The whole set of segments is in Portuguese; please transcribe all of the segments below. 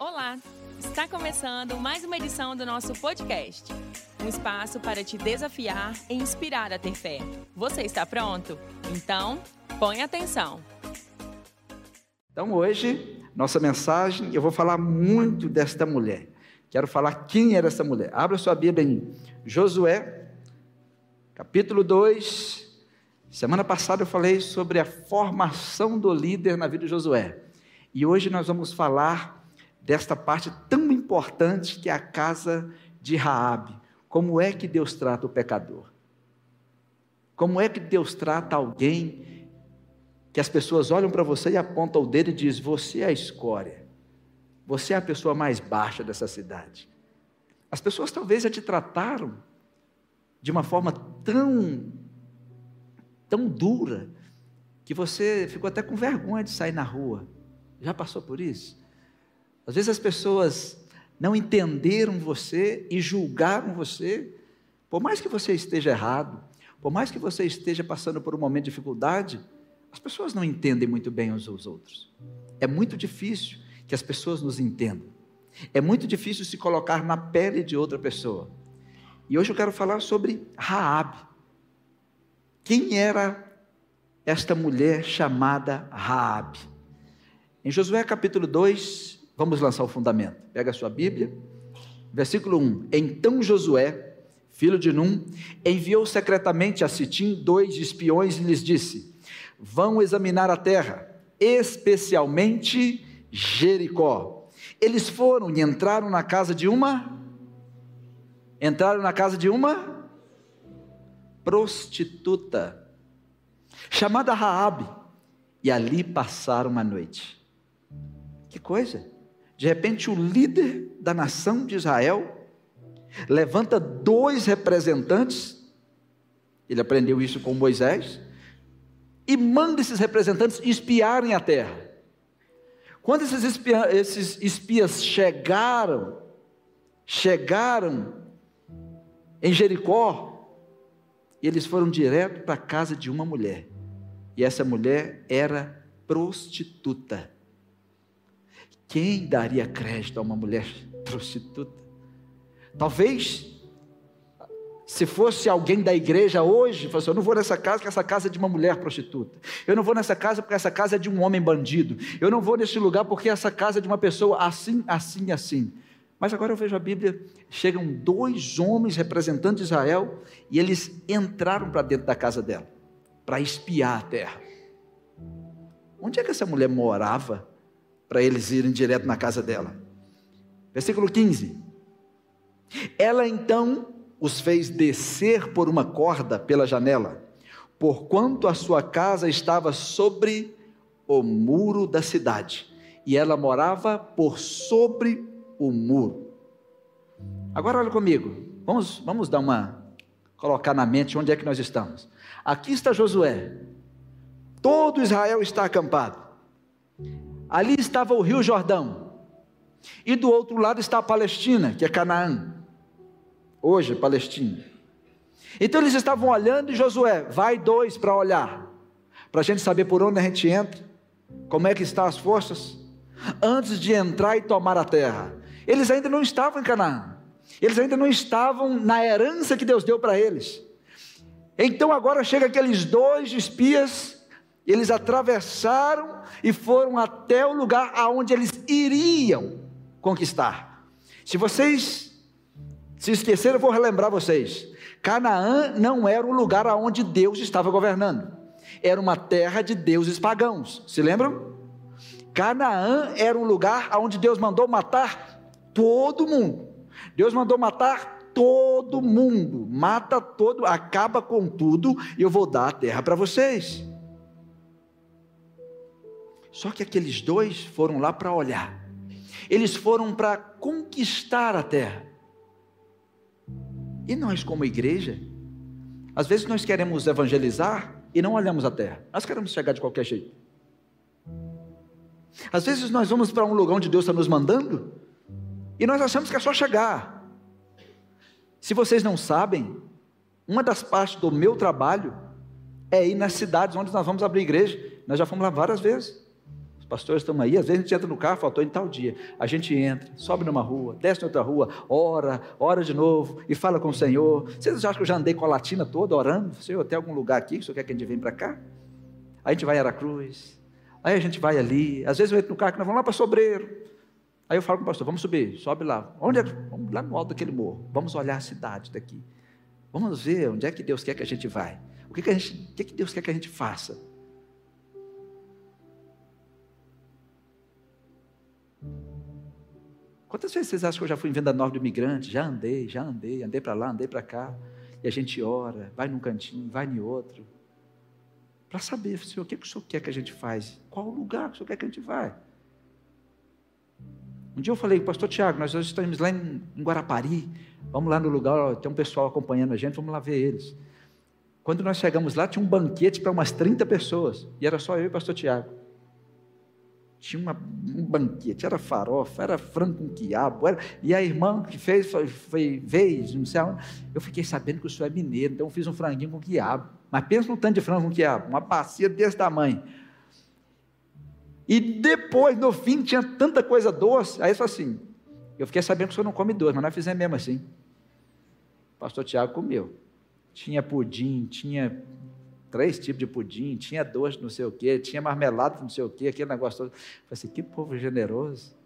Olá! Está começando mais uma edição do nosso podcast. Um espaço para te desafiar e inspirar a ter fé. Você está pronto? Então, põe atenção. Então, hoje, nossa mensagem, eu vou falar muito desta mulher. Quero falar quem era essa mulher. Abra sua Bíblia em Josué, capítulo 2. Semana passada eu falei sobre a formação do líder na vida de Josué. E hoje nós vamos falar desta parte tão importante que é a casa de Raabe. Como é que Deus trata o pecador? Como é que Deus trata alguém que as pessoas olham para você e apontam o dedo e diz: "Você é a escória. Você é a pessoa mais baixa dessa cidade". As pessoas talvez já te trataram de uma forma tão tão dura que você ficou até com vergonha de sair na rua. Já passou por isso? Às vezes as pessoas não entenderam você e julgaram você, por mais que você esteja errado, por mais que você esteja passando por um momento de dificuldade, as pessoas não entendem muito bem uns aos outros. É muito difícil que as pessoas nos entendam. É muito difícil se colocar na pele de outra pessoa. E hoje eu quero falar sobre Raabe. Quem era esta mulher chamada Raabe? Em Josué capítulo 2, Vamos lançar o fundamento. Pega a sua Bíblia. Versículo 1. Então Josué, filho de Num, enviou secretamente a Sitim dois espiões e lhes disse: Vão examinar a terra, especialmente Jericó. Eles foram e entraram na casa de uma entraram na casa de uma prostituta chamada Raabe e ali passaram a noite. Que coisa! De repente, o líder da nação de Israel levanta dois representantes, ele aprendeu isso com Moisés, e manda esses representantes espiarem a terra. Quando esses, espia, esses espias chegaram, chegaram em Jericó, eles foram direto para a casa de uma mulher, e essa mulher era prostituta. Quem daria crédito a uma mulher prostituta? Talvez, se fosse alguém da igreja hoje, assim, eu não vou nessa casa porque essa casa é de uma mulher prostituta. Eu não vou nessa casa porque essa casa é de um homem bandido. Eu não vou nesse lugar porque essa casa é de uma pessoa assim, assim, assim. Mas agora eu vejo a Bíblia, chegam dois homens representantes de Israel e eles entraram para dentro da casa dela, para espiar a terra. Onde é que essa mulher morava? Para eles irem direto na casa dela. Versículo 15. Ela então os fez descer por uma corda pela janela, porquanto a sua casa estava sobre o muro da cidade, e ela morava por sobre o muro. Agora olha comigo, vamos, vamos dar uma, colocar na mente onde é que nós estamos. Aqui está Josué, todo Israel está acampado. Ali estava o Rio Jordão. E do outro lado está a Palestina, que é Canaã. Hoje, Palestina. Então eles estavam olhando e Josué, vai dois para olhar, para a gente saber por onde a gente entra, como é que estão as forças, antes de entrar e tomar a terra. Eles ainda não estavam em Canaã, eles ainda não estavam na herança que Deus deu para eles. Então agora chega aqueles dois espias eles atravessaram e foram até o lugar aonde eles iriam conquistar. Se vocês se esqueceram, eu vou relembrar vocês. Canaã não era um lugar aonde Deus estava governando. Era uma terra de deuses pagãos. Se lembram? Canaã era um lugar aonde Deus mandou matar todo mundo. Deus mandou matar todo mundo. Mata todo, acaba com tudo e eu vou dar a terra para vocês. Só que aqueles dois foram lá para olhar. Eles foram para conquistar a terra. E nós, como igreja, às vezes nós queremos evangelizar e não olhamos a terra. Nós queremos chegar de qualquer jeito. Às vezes nós vamos para um lugar onde Deus está nos mandando e nós achamos que é só chegar. Se vocês não sabem, uma das partes do meu trabalho é ir nas cidades onde nós vamos abrir igreja. Nós já fomos lá várias vezes pastores estão aí, às vezes a gente entra no carro, faltou em tal dia. A gente entra, sobe numa rua, desce em outra rua, ora, ora de novo e fala com o Senhor. Vocês acham que eu já andei com a latina toda orando? Senhor, tem algum lugar aqui que o Senhor quer que a gente venha para cá? Aí a gente vai em Aracruz, aí a gente vai ali. Às vezes eu entro no carro, nós vamos lá para Sobreiro. Aí eu falo com o pastor, vamos subir, sobe lá. Onde é? Vamos lá no alto daquele morro. Vamos olhar a cidade daqui. Vamos ver onde é que Deus quer que a gente vai. O que, que, a gente, o que, que Deus quer que a gente faça? Quantas vezes vocês acham que eu já fui em venda nova do imigrante? Já andei, já andei, andei para lá, andei para cá. E a gente ora, vai num cantinho, vai em outro. Para saber, Senhor, o que, que o Senhor quer que a gente faz? Qual o lugar que o Senhor quer que a gente vai? Um dia eu falei, pastor Tiago, nós hoje estamos lá em, em Guarapari, vamos lá no lugar, tem um pessoal acompanhando a gente, vamos lá ver eles. Quando nós chegamos lá, tinha um banquete para umas 30 pessoas, e era só eu e o pastor Tiago tinha uma, um banquete, era farofa, era frango com quiabo, era, e a irmã que fez, foi, foi, vez, não sei aonde, eu fiquei sabendo que o senhor é mineiro, então eu fiz um franguinho com quiabo, mas pensa no tanto de frango com quiabo, uma bacia desse tamanho, e depois, no fim, tinha tanta coisa doce, aí só assim, eu fiquei sabendo que o senhor não come doce, mas nós fizemos mesmo assim, o pastor Tiago comeu, tinha pudim, tinha três tipos de pudim, tinha doce, não sei o quê, tinha marmelada, não sei o quê, aquele negócio todo. Eu falei assim, que povo generoso.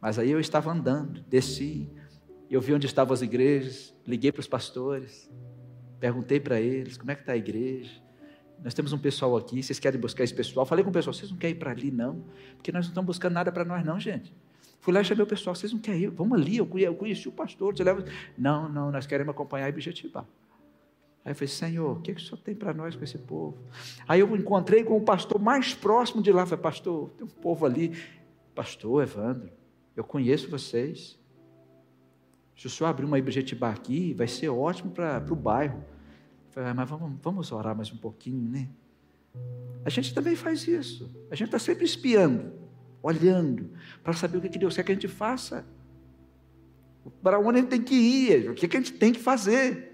Mas aí eu estava andando, desci, eu vi onde estavam as igrejas, liguei para os pastores, perguntei para eles, como é que está a igreja? Nós temos um pessoal aqui, vocês querem buscar esse pessoal? Falei com o pessoal, vocês não querem ir para ali não? Porque nós não estamos buscando nada para nós não, gente. Fui lá e chamei o pessoal, vocês não querem ir? Vamos ali, eu conheci, eu conheci o pastor, você leva... Não, não, nós queremos acompanhar e objetivar. Aí eu falei, Senhor, o que, que o Senhor tem para nós com esse povo? Aí eu encontrei com o pastor mais próximo de lá. Falei, pastor, tem um povo ali. Pastor Evandro, eu conheço vocês. Se o senhor abrir uma Ibjetibá aqui, vai ser ótimo para o bairro. Eu falei, ah, mas vamos, vamos orar mais um pouquinho, né? A gente também faz isso. A gente está sempre espiando, olhando, para saber o que Deus quer que a gente faça. Para onde a gente tem que ir, o que a gente tem que fazer.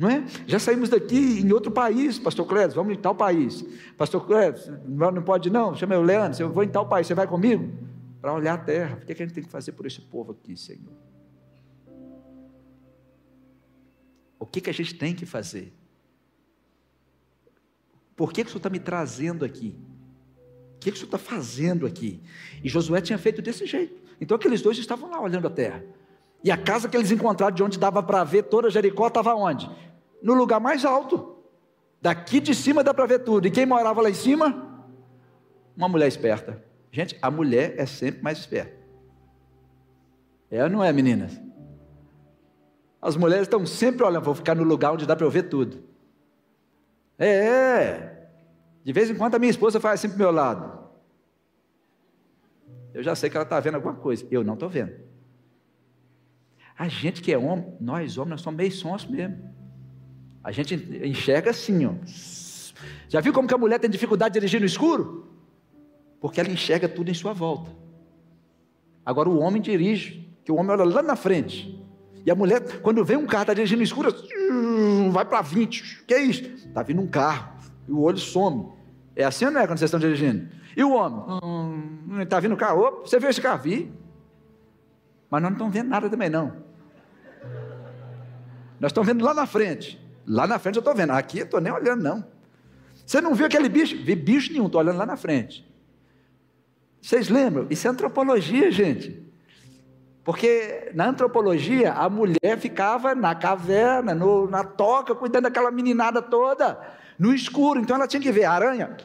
Não é? Já saímos daqui em outro país, pastor Cléber, vamos em tal país. Pastor Cléber, não pode não, chama eu, Leandro, eu vou em tal país, você vai comigo? Para olhar a terra. O que, é que a gente tem que fazer por esse povo aqui, Senhor? O que, que a gente tem que fazer? Por que, que o Senhor está me trazendo aqui? O que, que o Senhor está fazendo aqui? E Josué tinha feito desse jeito. Então aqueles dois estavam lá olhando a terra. E a casa que eles encontraram de onde dava para ver toda Jericó estava onde? No lugar mais alto. Daqui de cima dá para ver tudo. E quem morava lá em cima? Uma mulher esperta. Gente, a mulher é sempre mais esperta. É ou não é, meninas? As mulheres estão sempre olhando, vou ficar no lugar onde dá para eu ver tudo. É, é. De vez em quando a minha esposa faz assim para meu lado. Eu já sei que ela está vendo alguma coisa. Eu não estou vendo. A gente que é homem, nós homens, nós somos meio sons mesmo. A gente enxerga assim, ó. Já viu como que a mulher tem dificuldade de dirigir no escuro? Porque ela enxerga tudo em sua volta. Agora o homem dirige, que o homem olha lá na frente. E a mulher, quando vem um carro, está dirigindo no escuro, vai para 20. Que é isso? Está vindo um carro. E o olho some. É assim ou não é quando vocês estão dirigindo? E o homem? Hum, está vindo o carro. Opa, você viu esse carro? Vi. Mas nós não estamos vendo nada também, não. Nós estamos vendo lá na frente. Lá na frente eu estou vendo, aqui eu estou nem olhando, não. Você não viu aquele bicho? Vi bicho nenhum, estou olhando lá na frente. Vocês lembram? Isso é antropologia, gente. Porque na antropologia a mulher ficava na caverna, no, na toca, cuidando daquela meninada toda, no escuro. Então ela tinha que ver aranha,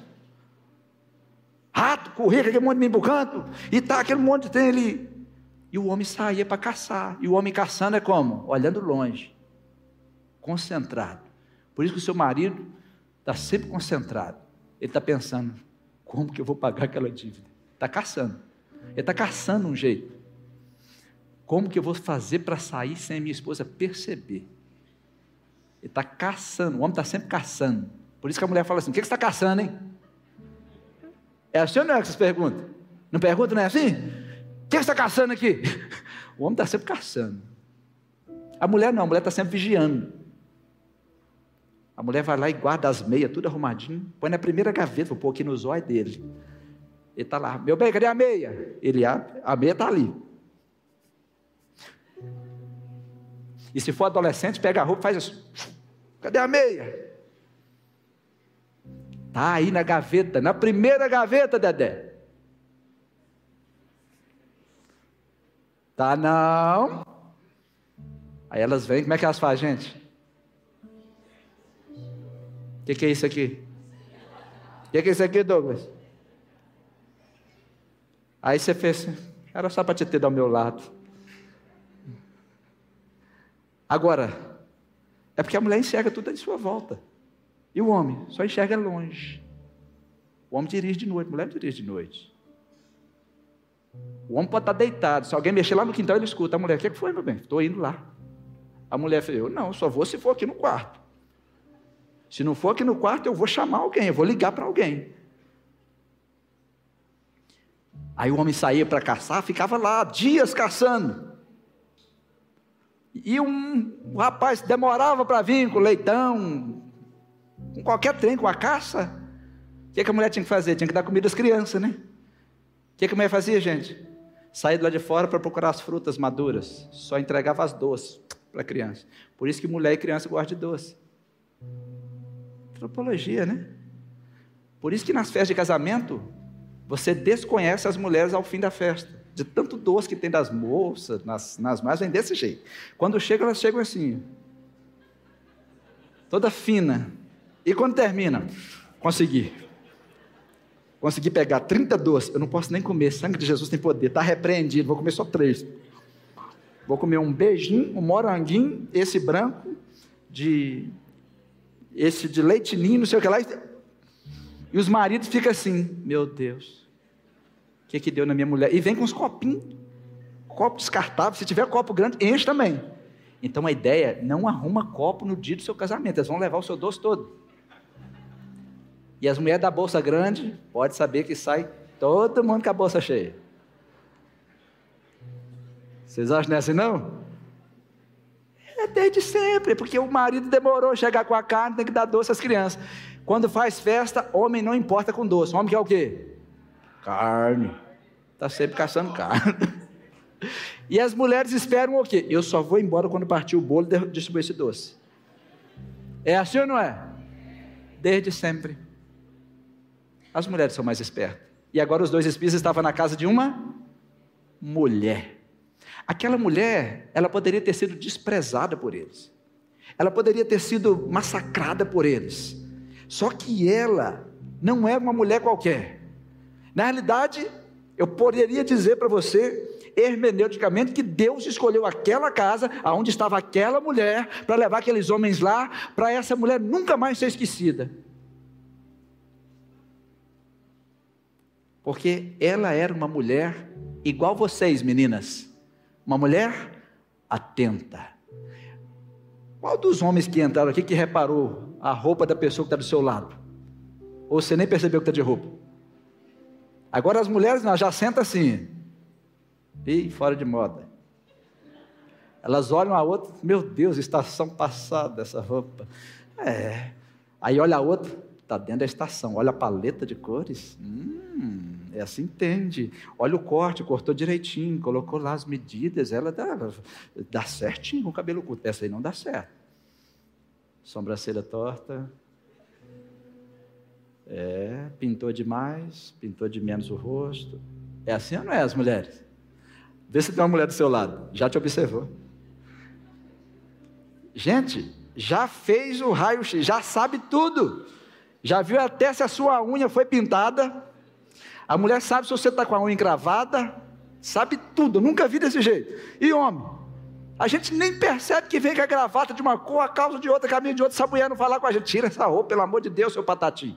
rato, correr, aquele monte de mim canto, e tá aquele monte tem ali. E o homem saía para caçar. E o homem caçando é como? Olhando longe concentrado. Por isso que o seu marido está sempre concentrado. Ele está pensando: como que eu vou pagar aquela dívida? Está caçando. Ele está caçando um jeito. Como que eu vou fazer para sair sem a minha esposa perceber? Ele está caçando. O homem está sempre caçando. Por isso que a mulher fala assim: o que você está caçando, hein? É assim ou não é que vocês perguntam? Não pergunta, não é assim? O que você está caçando aqui? O homem está sempre caçando. A mulher não, a mulher está sempre vigiando. A mulher vai lá e guarda as meias, tudo arrumadinho, põe na primeira gaveta, vou pôr aqui no zóio dele. Ele está lá, meu bem, cadê a meia? Ele abre, a meia está ali. E se for adolescente, pega a roupa e faz assim. Cadê a meia? Está aí na gaveta, na primeira gaveta, Dedé. Tá não. Aí elas vêm, como é que elas fazem, gente? O que, que, é isso aqui? O que, que, é isso aqui, Douglas? Aí você fez, era só para te ter ao meu lado. Agora, é porque a mulher enxerga tudo em sua volta. E o homem só enxerga longe. O homem dirige de noite, a mulher dirige de noite. O homem pode estar deitado. Se alguém mexer lá no quintal, ele escuta. A mulher, o que foi, meu bem? Estou indo lá. A mulher falou, não, só vou se for aqui no quarto. Se não for aqui no quarto, eu vou chamar alguém, eu vou ligar para alguém. Aí o homem saía para caçar, ficava lá dias caçando. E um, um rapaz demorava para vir com leitão, com qualquer trem, com a caça. O que, que a mulher tinha que fazer? Tinha que dar comida às crianças, né? O que, que a mulher fazia, gente? Saía de lá de fora para procurar as frutas maduras. Só entregava as doces para a criança. Por isso que mulher e criança gostam de doce. Antropologia, né? Por isso que nas festas de casamento, você desconhece as mulheres ao fim da festa. De tanto doce que tem das moças, nas, nas mais, vem desse jeito. Quando chega, elas chegam assim. Toda fina. E quando termina? Consegui. Consegui pegar 30 doces, eu não posso nem comer, sangue de Jesus tem poder, está repreendido, vou comer só três. Vou comer um beijinho, um moranguinho, esse branco, de esse de leitinho, não sei o que lá. E os maridos ficam assim, meu Deus, o que que deu na minha mulher? E vem com os copinhos, copo descartável, se tiver copo grande, enche também. Então a ideia, não arruma copo no dia do seu casamento, eles vão levar o seu doce todo. E as mulheres da bolsa grande, pode saber que sai todo mundo com a bolsa cheia. Vocês acham não é assim não? Desde sempre, porque o marido demorou a chegar com a carne, tem que dar doce às crianças. Quando faz festa, homem não importa com doce. Homem quer o quê? Carne. Está sempre caçando carne. E as mulheres esperam o quê? Eu só vou embora quando partir o bolo e distribuir esse doce. É assim ou não é? Desde sempre. As mulheres são mais espertas. E agora os dois espias estavam na casa de uma mulher. Aquela mulher, ela poderia ter sido desprezada por eles. Ela poderia ter sido massacrada por eles. Só que ela não era uma mulher qualquer. Na realidade, eu poderia dizer para você, hermeneuticamente, que Deus escolheu aquela casa, aonde estava aquela mulher, para levar aqueles homens lá, para essa mulher nunca mais ser esquecida. porque ela era uma mulher igual vocês, meninas, uma mulher atenta. Qual dos homens que entraram aqui que reparou a roupa da pessoa que está do seu lado? Ou você nem percebeu que está de roupa? Agora as mulheres não, já sentam assim, e fora de moda. Elas olham a outra, meu Deus, estação passada essa roupa. É. Aí olha a outra, está dentro da estação. Olha a paleta de cores. Hum, é assim entende. Olha o corte, cortou direitinho, colocou lá as medidas, ela dá, dá certinho com o cabelo curto. Essa aí não dá certo. Sobrancelha torta. É, pintou demais, pintou de menos o rosto. É assim ou não é, as mulheres? Vê se tem uma mulher do seu lado, já te observou. Gente, já fez o raio-x, já sabe tudo. Já viu até se a sua unha foi pintada, a mulher sabe se você está com a unha encravada, sabe tudo, nunca vi desse jeito. E homem, a gente nem percebe que vem com a gravata de uma cor, a calça de outra, caminho de outra, essa mulher não falar com a gente, tira essa roupa, pelo amor de Deus, seu patati.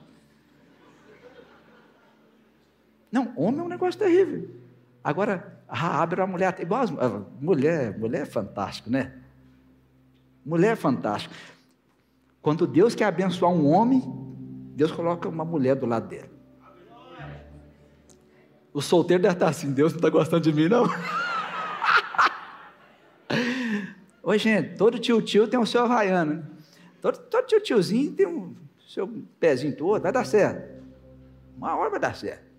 Não, homem é um negócio terrível. Agora, Raab era uma mulher, igual as, mulher, mulher é fantástico, né? Mulher é fantástico. Quando Deus quer abençoar um homem, Deus coloca uma mulher do lado dele. O solteiro deve estar assim, Deus não está gostando de mim, não. Oi, gente, todo tio-tio tem o seu havaiano. Todo, todo tio-tiozinho tem o seu pezinho todo, vai dar certo. Uma hora vai dar certo.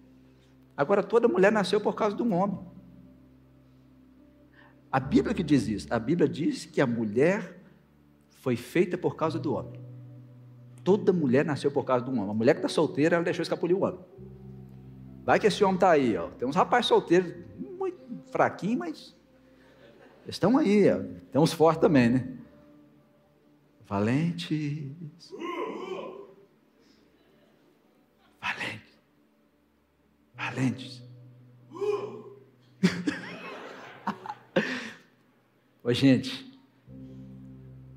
Agora, toda mulher nasceu por causa de um homem. A Bíblia que diz isso. A Bíblia diz que a mulher foi feita por causa do homem. Toda mulher nasceu por causa de um homem. A mulher que está solteira, ela deixou escapulir o homem. Vai que esse homem está aí, ó. Tem uns rapazes solteiros, muito fraquinhos, mas estão aí, ó. Tem uns fortes também, né? Valentes. Valentes. Valentes. Ô, gente,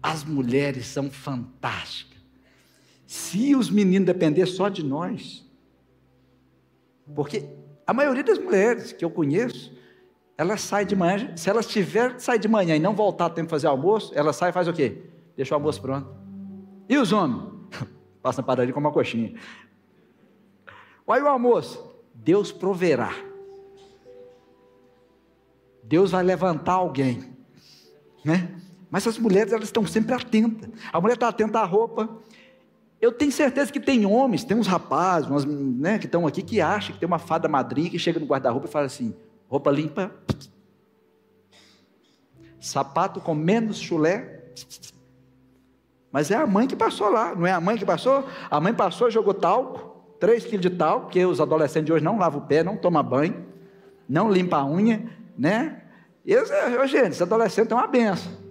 as mulheres são fantásticas. Se os meninos depender só de nós, porque a maioria das mulheres que eu conheço, elas saem de manhã, se elas tiver sair de manhã e não voltar tempo fazer almoço, ela sai e faz o quê? Deixa o almoço pronto. E os homens? Passa na padaria com uma coxinha. Olha o almoço. Deus proverá. Deus vai levantar alguém, né? Mas as mulheres elas estão sempre atentas. A mulher está atenta à roupa. Eu tenho certeza que tem homens, tem uns rapazes, umas, né, que estão aqui que acham que tem uma fada madrinha que chega no guarda-roupa e fala assim: roupa limpa, sapato com menos chulé. Mas é a mãe que passou lá, não é a mãe que passou? A mãe passou, jogou talco, 3 quilos de talco, porque os adolescentes de hoje não lavam o pé, não tomam banho, não limpam a unha, né? E, gente, esse adolescente é uma benção.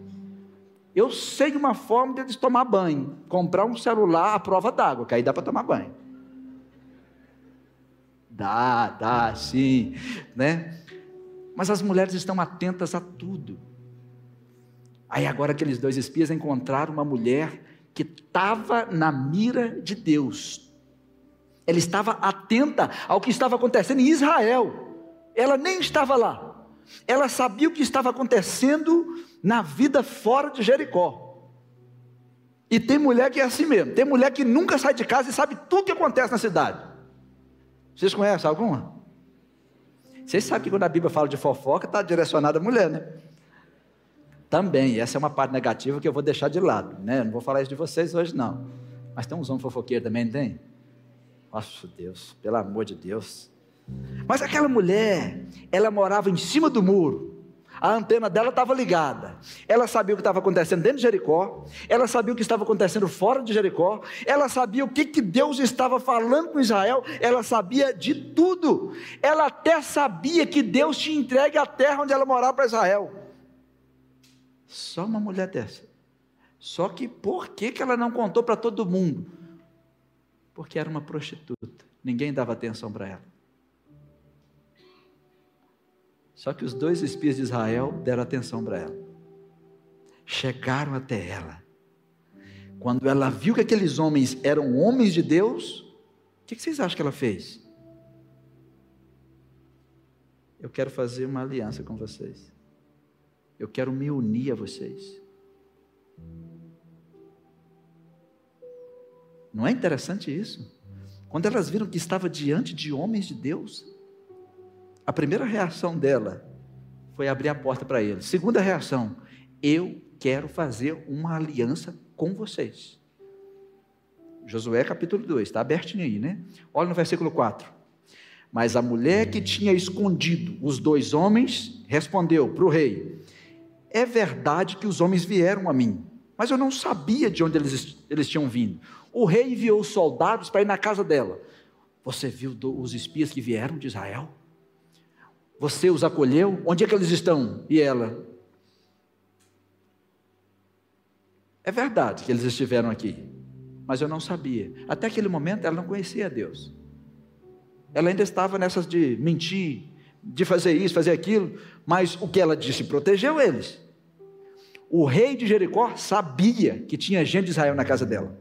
Eu sei uma forma de eles tomar banho, comprar um celular à prova d'água, que aí dá para tomar banho. Dá, dá, sim, né? Mas as mulheres estão atentas a tudo. Aí agora aqueles dois espias encontraram uma mulher que estava na mira de Deus. Ela estava atenta ao que estava acontecendo em Israel. Ela nem estava lá. Ela sabia o que estava acontecendo na vida fora de Jericó. E tem mulher que é assim mesmo. Tem mulher que nunca sai de casa e sabe tudo o que acontece na cidade. Vocês conhecem alguma? Vocês sabem que quando a Bíblia fala de fofoca, está direcionada à mulher, né? Também, essa é uma parte negativa que eu vou deixar de lado, né? não vou falar isso de vocês hoje, não. Mas tem uns homens fofoqueiros também, não tem? Nossa Deus, pelo amor de Deus. Mas aquela mulher, ela morava em cima do muro. A antena dela estava ligada. Ela sabia o que estava acontecendo dentro de Jericó. Ela sabia o que estava acontecendo fora de Jericó. Ela sabia o que, que Deus estava falando com Israel. Ela sabia de tudo. Ela até sabia que Deus tinha entregue a terra onde ela morava para Israel. Só uma mulher dessa. Só que por que, que ela não contou para todo mundo? Porque era uma prostituta. Ninguém dava atenção para ela. Só que os dois espias de Israel deram atenção para ela. Chegaram até ela. Quando ela viu que aqueles homens eram homens de Deus, o que vocês acham que ela fez? Eu quero fazer uma aliança com vocês. Eu quero me unir a vocês. Não é interessante isso? Quando elas viram que estava diante de homens de Deus, a primeira reação dela foi abrir a porta para eles. Segunda reação, eu quero fazer uma aliança com vocês. Josué capítulo 2, está abertinho aí, né? Olha no versículo 4. Mas a mulher que tinha escondido os dois homens respondeu para o rei: é verdade que os homens vieram a mim, mas eu não sabia de onde eles, eles tinham vindo. O rei enviou soldados para ir na casa dela. Você viu os espias que vieram de Israel? Você os acolheu? Onde é que eles estão? E ela? É verdade que eles estiveram aqui, mas eu não sabia. Até aquele momento ela não conhecia Deus. Ela ainda estava nessas de mentir, de fazer isso, fazer aquilo, mas o que ela disse protegeu eles. O rei de Jericó sabia que tinha gente de Israel na casa dela.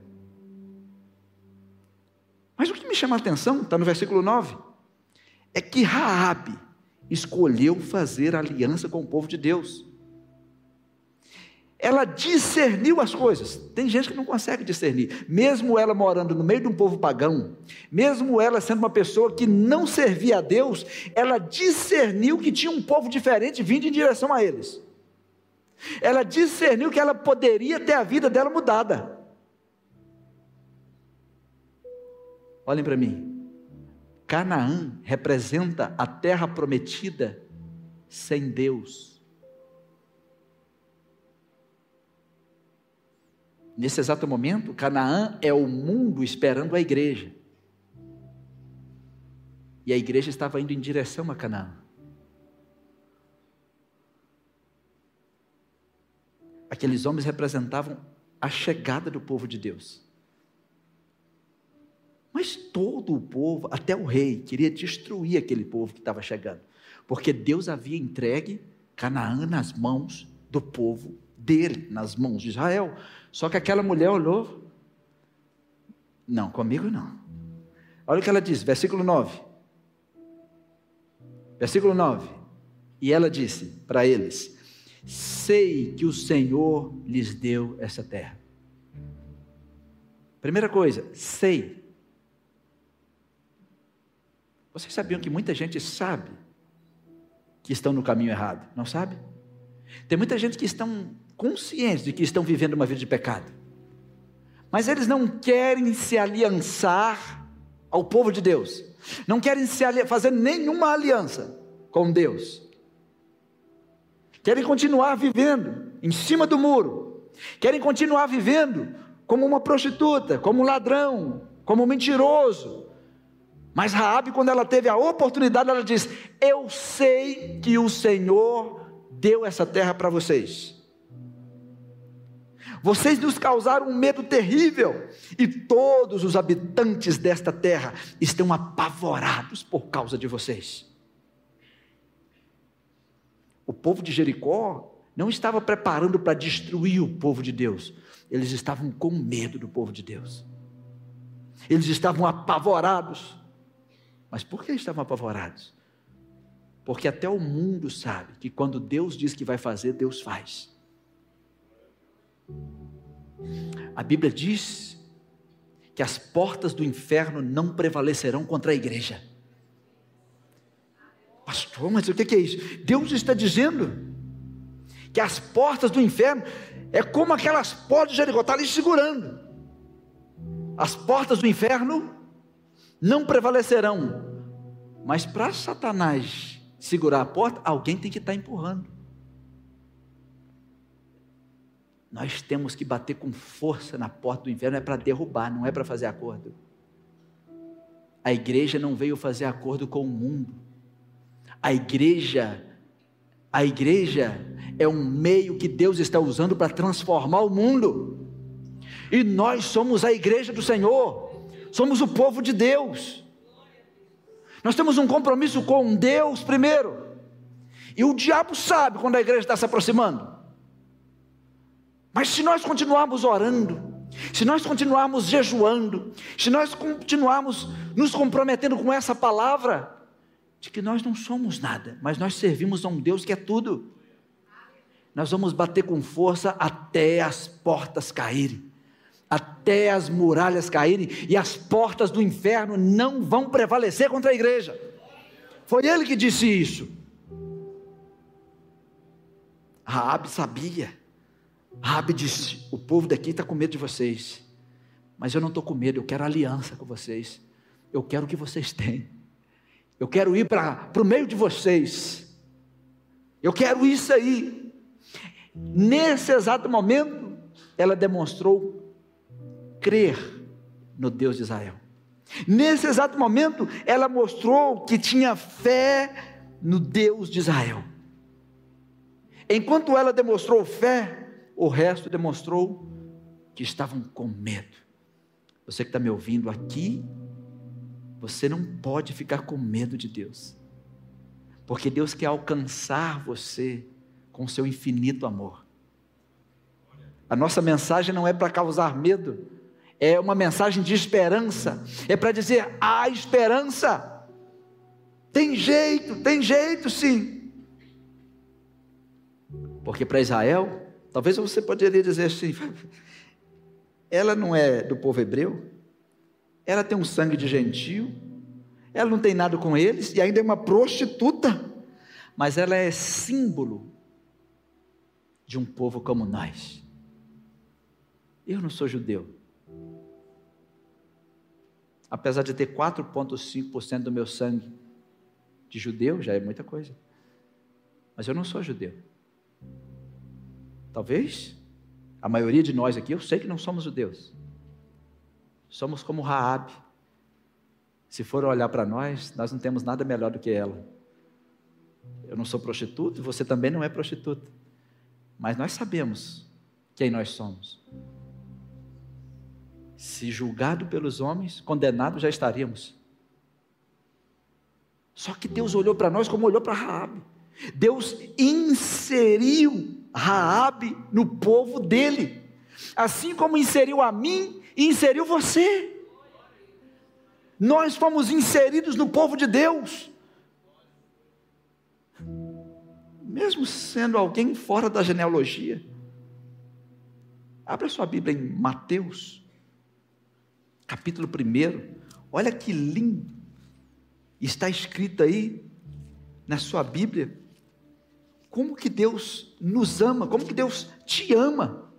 Mas o que me chama a atenção, está no versículo 9, é que Raabe escolheu fazer aliança com o povo de Deus. Ela discerniu as coisas. Tem gente que não consegue discernir. Mesmo ela morando no meio de um povo pagão, mesmo ela sendo uma pessoa que não servia a Deus, ela discerniu que tinha um povo diferente vindo em direção a eles. Ela discerniu que ela poderia ter a vida dela mudada. Olhem para mim. Canaã representa a terra prometida sem Deus. Nesse exato momento, Canaã é o mundo esperando a igreja. E a igreja estava indo em direção a Canaã. Aqueles homens representavam a chegada do povo de Deus. Mas todo o povo, até o rei, queria destruir aquele povo que estava chegando, porque Deus havia entregue Canaã nas mãos do povo dele, nas mãos de Israel. Só que aquela mulher olhou, não, comigo não. Olha o que ela diz, versículo 9. Versículo 9. E ela disse para eles: Sei que o Senhor lhes deu essa terra. Primeira coisa, sei. Vocês sabiam que muita gente sabe que estão no caminho errado, não sabe? Tem muita gente que estão conscientes de que estão vivendo uma vida de pecado, mas eles não querem se aliançar ao povo de Deus, não querem se fazer nenhuma aliança com Deus, querem continuar vivendo em cima do muro, querem continuar vivendo como uma prostituta, como um ladrão, como um mentiroso, mas Raabe, quando ela teve a oportunidade, ela diz: "Eu sei que o Senhor deu essa terra para vocês. Vocês nos causaram um medo terrível, e todos os habitantes desta terra estão apavorados por causa de vocês." O povo de Jericó não estava preparando para destruir o povo de Deus, eles estavam com medo do povo de Deus. Eles estavam apavorados. Mas por que estavam apavorados? Porque até o mundo sabe que quando Deus diz que vai fazer, Deus faz. A Bíblia diz que as portas do inferno não prevalecerão contra a igreja. Pastor, mas o que é isso? Deus está dizendo que as portas do inferno é como aquelas portas de Jericó, está ali segurando. As portas do inferno não prevalecerão. Mas para Satanás segurar a porta, alguém tem que estar tá empurrando. Nós temos que bater com força na porta do inferno, é para derrubar, não é para fazer acordo. A igreja não veio fazer acordo com o mundo. A igreja, a igreja é um meio que Deus está usando para transformar o mundo. E nós somos a igreja do Senhor somos o povo de Deus. Nós temos um compromisso com Deus primeiro. E o diabo sabe quando a igreja está se aproximando. Mas se nós continuarmos orando, se nós continuarmos jejuando, se nós continuarmos nos comprometendo com essa palavra, de que nós não somos nada, mas nós servimos a um Deus que é tudo, nós vamos bater com força até as portas caírem até as muralhas caírem e as portas do inferno não vão prevalecer contra a igreja. Foi ele que disse isso. Raabe sabia. Raabe disse: "O povo daqui está com medo de vocês, mas eu não estou com medo. Eu quero aliança com vocês. Eu quero o que vocês têm. Eu quero ir para o meio de vocês. Eu quero isso aí." Nesse exato momento, ela demonstrou crer no Deus de Israel. Nesse exato momento, ela mostrou que tinha fé no Deus de Israel. Enquanto ela demonstrou fé, o resto demonstrou que estavam com medo. Você que está me ouvindo aqui, você não pode ficar com medo de Deus, porque Deus quer alcançar você com seu infinito amor. A nossa mensagem não é para causar medo, é uma mensagem de esperança, é para dizer: há esperança, tem jeito, tem jeito sim. Porque para Israel, talvez você poderia dizer assim: ela não é do povo hebreu, ela tem um sangue de gentio, ela não tem nada com eles e ainda é uma prostituta, mas ela é símbolo de um povo como nós. Eu não sou judeu, apesar de ter 4,5% do meu sangue de judeu, já é muita coisa. Mas eu não sou judeu. Talvez a maioria de nós aqui, eu sei que não somos judeus. Somos como Raabe. Se for olhar para nós, nós não temos nada melhor do que ela. Eu não sou prostituto, você também não é prostituta. Mas nós sabemos quem nós somos. Se julgado pelos homens, condenado já estaríamos. Só que Deus olhou para nós como olhou para Raabe. Deus inseriu Raabe no povo dele, assim como inseriu a mim e inseriu você. Nós fomos inseridos no povo de Deus. Mesmo sendo alguém fora da genealogia. Abra sua Bíblia em Mateus, capítulo 1. Olha que lindo. Está escrito aí na sua Bíblia como que Deus nos ama, como que Deus te ama.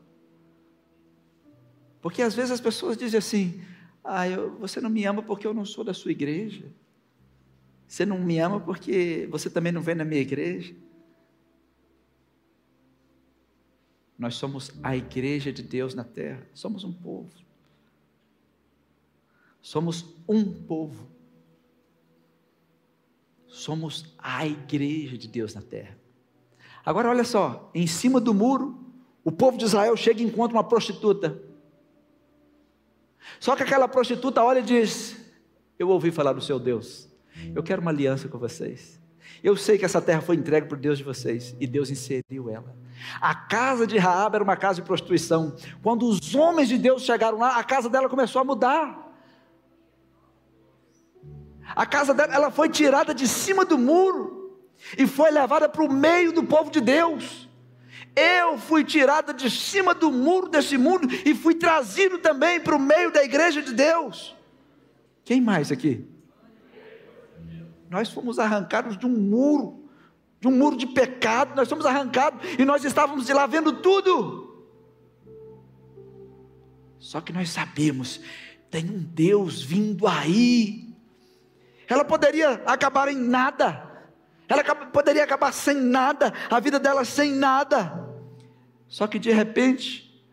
Porque às vezes as pessoas dizem assim: ah, eu, você não me ama porque eu não sou da sua igreja. Você não me ama porque você também não vem na minha igreja. Nós somos a igreja de Deus na terra. Somos um povo. Somos um povo. Somos a igreja de Deus na terra. Agora olha só, em cima do muro, o povo de Israel chega e encontra uma prostituta. Só que aquela prostituta olha e diz: Eu ouvi falar do seu Deus, eu quero uma aliança com vocês. Eu sei que essa terra foi entregue por Deus de vocês e Deus inseriu ela. A casa de Raab era uma casa de prostituição. Quando os homens de Deus chegaram lá, a casa dela começou a mudar. A casa dela ela foi tirada de cima do muro e foi levada para o meio do povo de Deus. Eu fui tirada de cima do muro desse mundo e fui trazido também para o meio da igreja de Deus. Quem mais aqui? Nós fomos arrancados de um muro, de um muro de pecado, nós fomos arrancados e nós estávamos de lá vendo tudo. Só que nós sabemos, tem um Deus vindo aí. Ela poderia acabar em nada, ela poderia acabar sem nada, a vida dela sem nada. Só que de repente,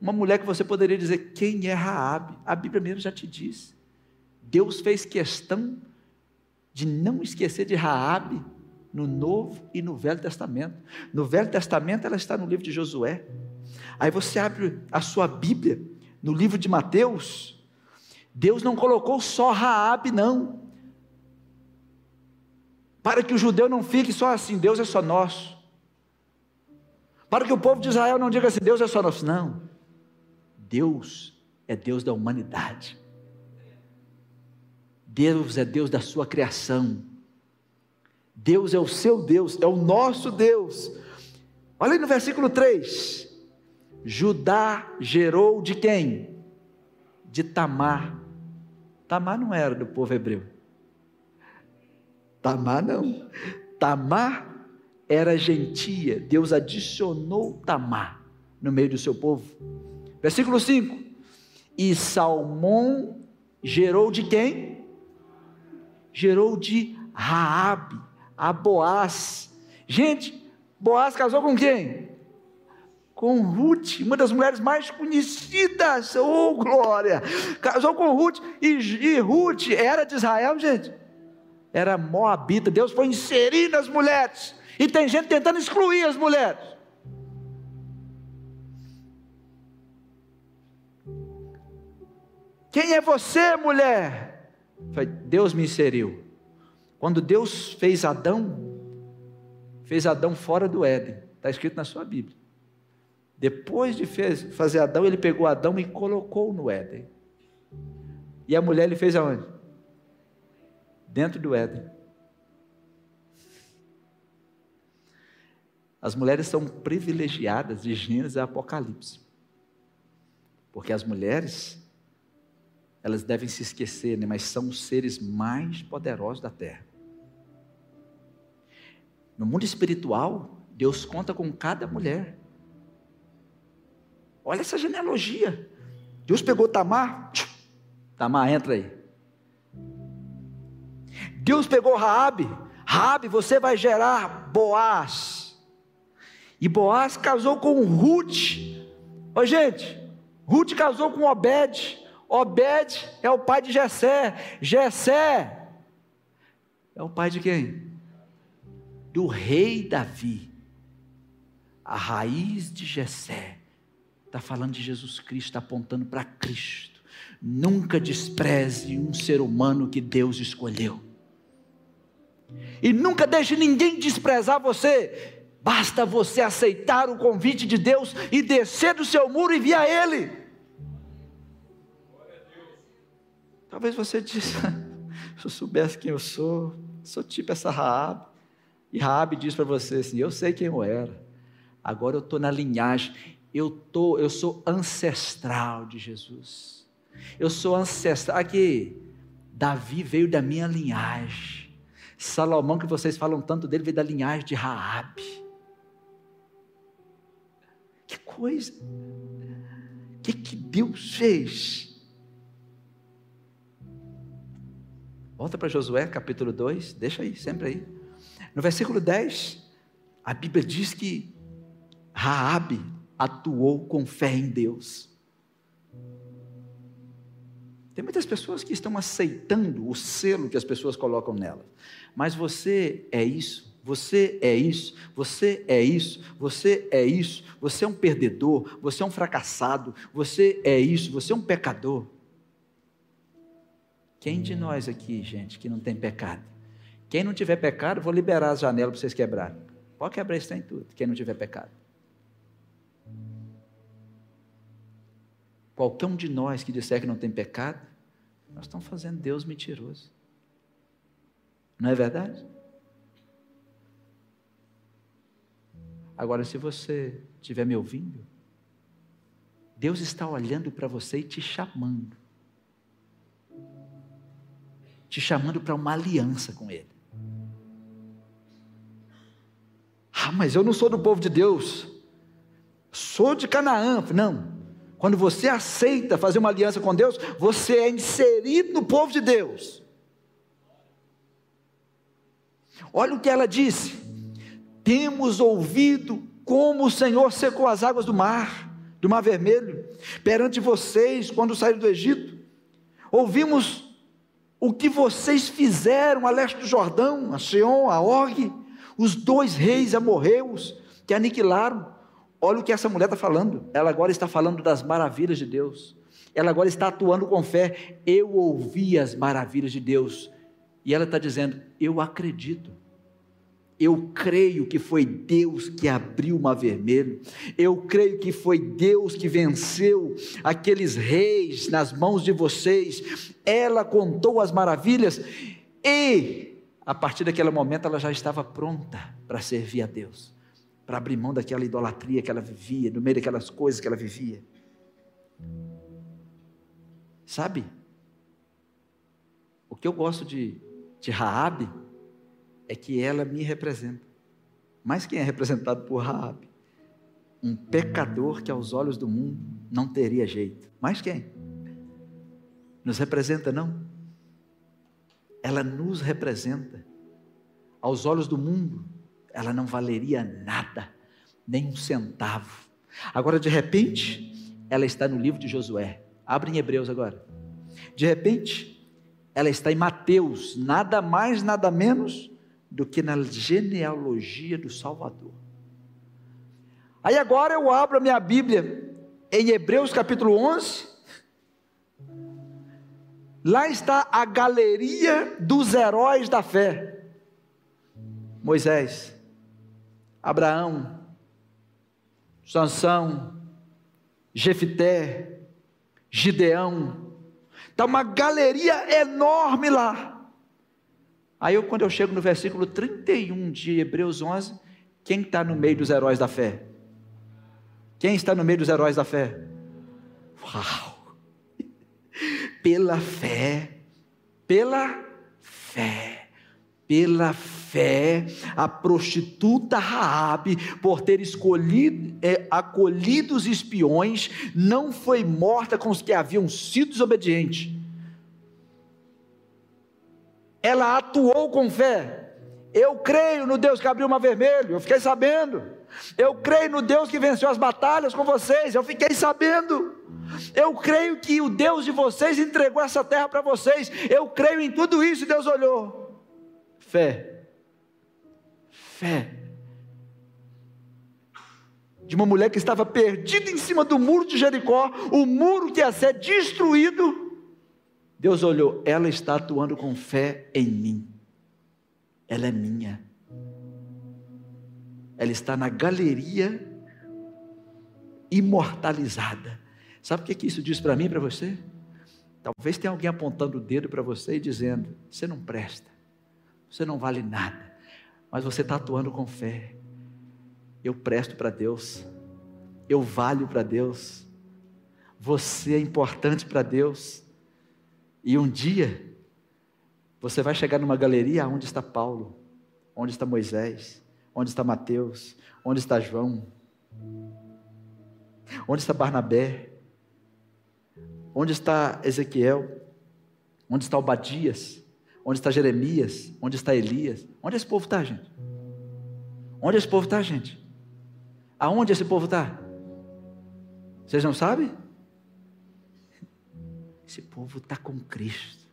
uma mulher que você poderia dizer quem é Raabe, a Bíblia mesmo já te diz. Deus fez questão de não esquecer de Raabe no Novo e no Velho Testamento. No Velho Testamento ela está no livro de Josué. Aí você abre a sua Bíblia no livro de Mateus. Deus não colocou só Raabe não para que o judeu não fique só assim, Deus é só nosso. Para que o povo de Israel não diga assim, Deus é só nosso. Não. Deus é Deus da humanidade. Deus é Deus da sua criação. Deus é o seu Deus, é o nosso Deus. Olha aí no versículo 3. Judá gerou de quem? De Tamar. Tamar não era do povo hebreu. Tamar não. Tamar era gentia. Deus adicionou Tamar no meio do seu povo. Versículo 5. E Salmão gerou de quem? Gerou de Raabe, a Boaz. Gente, Boaz casou com quem? Com Ruth, uma das mulheres mais conhecidas. Oh, glória! Casou com Ruth e, e Ruth era de Israel, gente era moabita. Deus foi inserindo as mulheres. E tem gente tentando excluir as mulheres. Quem é você, mulher? Deus me inseriu. Quando Deus fez Adão, fez Adão fora do Éden. Está escrito na sua Bíblia. Depois de fazer Adão, ele pegou Adão e colocou no Éden. E a mulher ele fez aonde? Dentro do Éden. As mulheres são privilegiadas de Gênesis e Apocalipse. Porque as mulheres, elas devem se esquecer, né? mas são os seres mais poderosos da terra. No mundo espiritual, Deus conta com cada mulher. Olha essa genealogia. Deus pegou Tamar, Tamar, entra aí. Deus pegou Raabe. Raabe, você vai gerar Boaz. E Boaz casou com Ruth. Ô gente, Ruth casou com Obed. Obed é o pai de Jessé. Jessé é o pai de quem? Do rei Davi. A raiz de Jessé está falando de Jesus Cristo, está apontando para Cristo. Nunca despreze um ser humano que Deus escolheu. E nunca deixe ninguém desprezar você. Basta você aceitar o convite de Deus e descer do seu muro e vir a Ele. Talvez você disse, se eu soubesse quem eu sou, sou tipo essa Raab. E Raab diz para você assim: Eu sei quem eu era. Agora eu estou na linhagem. Eu tô, eu sou ancestral de Jesus. Eu sou ancestral. Aqui, Davi veio da minha linhagem. Salomão, que vocês falam tanto dele, veio da linhagem de Raabe. Que coisa! O que, que Deus fez? Volta para Josué capítulo 2, deixa aí, sempre aí. No versículo 10, a Bíblia diz que Raabe atuou com fé em Deus. Tem muitas pessoas que estão aceitando o selo que as pessoas colocam nela. Mas você é isso, você é isso, você é isso, você é isso, você é um perdedor, você é um fracassado, você é isso, você é um pecador. Quem de nós aqui, gente, que não tem pecado? Quem não tiver pecado, vou liberar as janelas para vocês quebrarem. Pode quebrar isso em tudo, quem não tiver pecado. Qualquer um de nós que disser que não tem pecado, nós estamos fazendo Deus mentiroso. Não é verdade? Agora, se você estiver me ouvindo, Deus está olhando para você e te chamando. Te chamando para uma aliança com Ele. Ah, mas eu não sou do povo de Deus. Sou de Canaã. Não. Quando você aceita fazer uma aliança com Deus, você é inserido no povo de Deus. Olha o que ela disse: Temos ouvido como o Senhor secou as águas do mar, do mar vermelho, perante vocês quando saíram do Egito. Ouvimos o que vocês fizeram a leste do Jordão, a Seom, a Og, os dois reis amorreus que aniquilaram. Olha o que essa mulher está falando. Ela agora está falando das maravilhas de Deus. Ela agora está atuando com fé. Eu ouvi as maravilhas de Deus. E ela está dizendo: Eu acredito. Eu creio que foi Deus que abriu o mar vermelho. Eu creio que foi Deus que venceu aqueles reis nas mãos de vocês. Ela contou as maravilhas e, a partir daquele momento, ela já estava pronta para servir a Deus para abrir mão daquela idolatria que ela vivia, no meio daquelas coisas que ela vivia. Sabe? O que eu gosto de, de Raabe é que ela me representa. Mas quem é representado por Raabe? Um pecador que aos olhos do mundo não teria jeito. Mas quem? Nos representa não? Ela nos representa. Aos olhos do mundo, ela não valeria nada, nem um centavo. Agora, de repente, ela está no livro de Josué. Abre em Hebreus agora. De repente, ela está em Mateus, nada mais, nada menos do que na genealogia do Salvador. Aí agora eu abro a minha Bíblia em Hebreus capítulo 11. Lá está a galeria dos heróis da fé. Moisés, Abraão, Sansão, Jefité, Gideão. Está uma galeria enorme lá. Aí eu, quando eu chego no versículo 31 de Hebreus 11, quem está no meio dos heróis da fé? Quem está no meio dos heróis da fé? Uau! Pela fé, pela fé, pela fé fé, a prostituta Raabe, por ter escolhido, é, acolhido os espiões, não foi morta com os que haviam sido desobedientes. ela atuou com fé. Eu creio no Deus que abriu o mar vermelho, eu fiquei sabendo. Eu creio no Deus que venceu as batalhas com vocês, eu fiquei sabendo. Eu creio que o Deus de vocês entregou essa terra para vocês. Eu creio em tudo isso. E Deus olhou. Fé. Fé. De uma mulher que estava perdida em cima do muro de Jericó, o muro que ia ser destruído. Deus olhou, ela está atuando com fé em mim. Ela é minha. Ela está na galeria imortalizada. Sabe o que isso diz para mim e para você? Talvez tenha alguém apontando o dedo para você e dizendo: você não presta, você não vale nada, mas você está atuando com fé. Eu presto para Deus, eu valho para Deus, você é importante para Deus. E um dia, você vai chegar numa galeria onde está Paulo, onde está Moisés, onde está Mateus, onde está João, onde está Barnabé, onde está Ezequiel, onde está Obadias, onde está Jeremias, onde está Elias, onde esse povo está, gente? Onde esse povo está, gente? Aonde esse povo está? Vocês não sabem? Esse povo está com Cristo.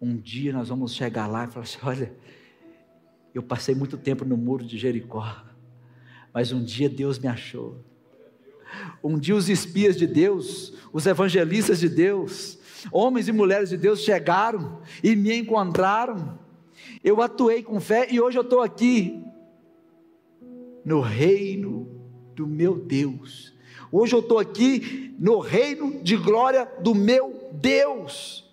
Um dia nós vamos chegar lá e falar assim: olha, eu passei muito tempo no muro de Jericó, mas um dia Deus me achou. Um dia os espias de Deus, os evangelistas de Deus, homens e mulheres de Deus chegaram e me encontraram. Eu atuei com fé e hoje eu estou aqui no reino do meu Deus. Hoje eu estou aqui no reino de glória do meu Deus.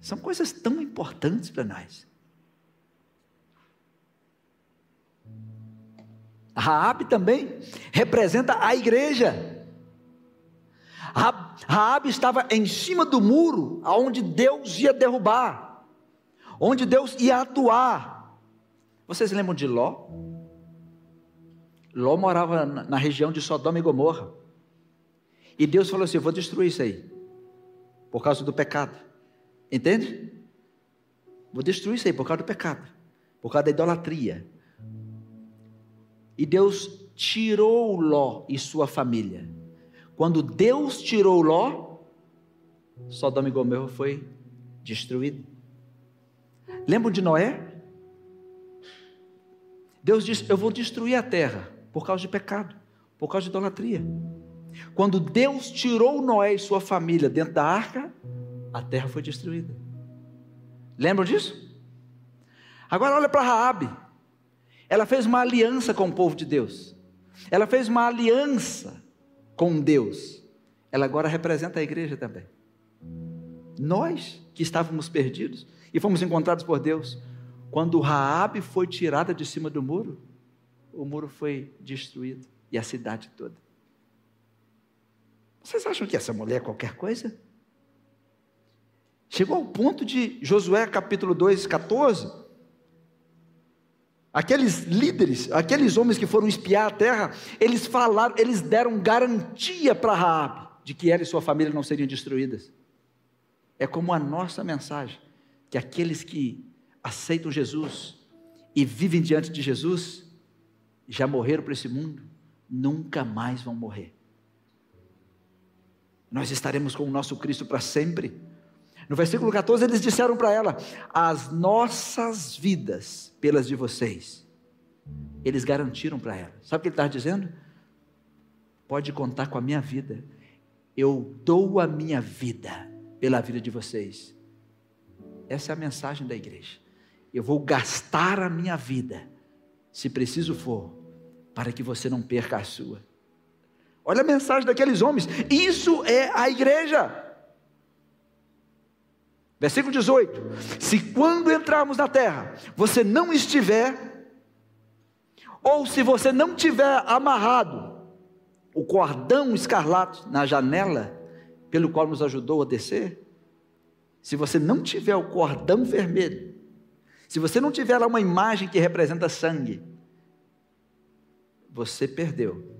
São coisas tão importantes para nós. Raabe também representa a igreja. Raabe estava em cima do muro aonde Deus ia derrubar, onde Deus ia atuar. Vocês lembram de Ló? Ló morava na região de Sodoma e Gomorra. E Deus falou assim: Eu vou destruir isso aí, por causa do pecado. Entende? Vou destruir isso aí por causa do pecado, por causa da idolatria. E Deus tirou Ló e sua família. Quando Deus tirou Ló, Sodoma e Gomorra foi destruído. Lembram de Noé? Deus disse: Eu vou destruir a terra por causa de pecado, por causa de idolatria. Quando Deus tirou Noé e sua família dentro da arca, a terra foi destruída. Lembram disso? Agora olha para Raabe. Ela fez uma aliança com o povo de Deus. Ela fez uma aliança com Deus. Ela agora representa a igreja também. Nós que estávamos perdidos e fomos encontrados por Deus, quando Raabe foi tirada de cima do muro, o muro foi destruído e a cidade toda. Vocês acham que essa mulher é qualquer coisa? Chegou ao ponto de Josué capítulo 2, 14. Aqueles líderes, aqueles homens que foram espiar a terra, eles falaram, eles deram garantia para Raabe de que ela e sua família não seriam destruídas. É como a nossa mensagem, que aqueles que aceitam Jesus e vivem diante de Jesus, já morreram para esse mundo, nunca mais vão morrer. Nós estaremos com o nosso Cristo para sempre. No versículo 14, eles disseram para ela: As nossas vidas pelas de vocês. Eles garantiram para ela. Sabe o que ele está dizendo? Pode contar com a minha vida. Eu dou a minha vida pela vida de vocês. Essa é a mensagem da igreja. Eu vou gastar a minha vida, se preciso for, para que você não perca a sua. Olha a mensagem daqueles homens. Isso é a igreja. Versículo 18: Se quando entrarmos na terra, você não estiver, ou se você não tiver amarrado o cordão escarlate na janela, pelo qual nos ajudou a descer, se você não tiver o cordão vermelho, se você não tiver lá uma imagem que representa sangue, você perdeu.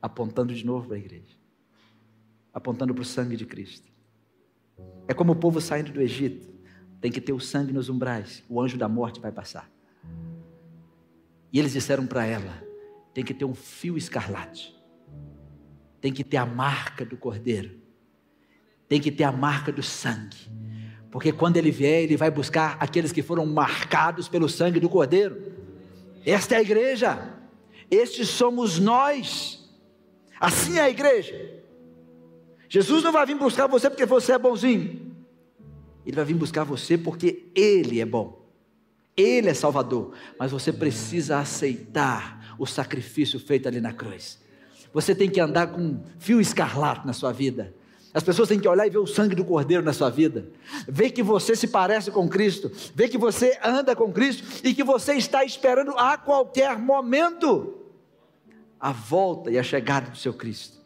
Apontando de novo para a igreja, apontando para o sangue de Cristo. É como o povo saindo do Egito. Tem que ter o sangue nos umbrais. O anjo da morte vai passar. E eles disseram para ela: tem que ter um fio escarlate. Tem que ter a marca do cordeiro. Tem que ter a marca do sangue. Porque quando ele vier, ele vai buscar aqueles que foram marcados pelo sangue do cordeiro. Esta é a igreja. Estes somos nós. Assim é a igreja. Jesus não vai vir buscar você porque você é bonzinho. Ele vai vir buscar você porque Ele é bom. Ele é Salvador. Mas você precisa aceitar o sacrifício feito ali na cruz. Você tem que andar com fio escarlate na sua vida. As pessoas têm que olhar e ver o sangue do Cordeiro na sua vida, ver que você se parece com Cristo, ver que você anda com Cristo e que você está esperando a qualquer momento a volta e a chegada do seu Cristo.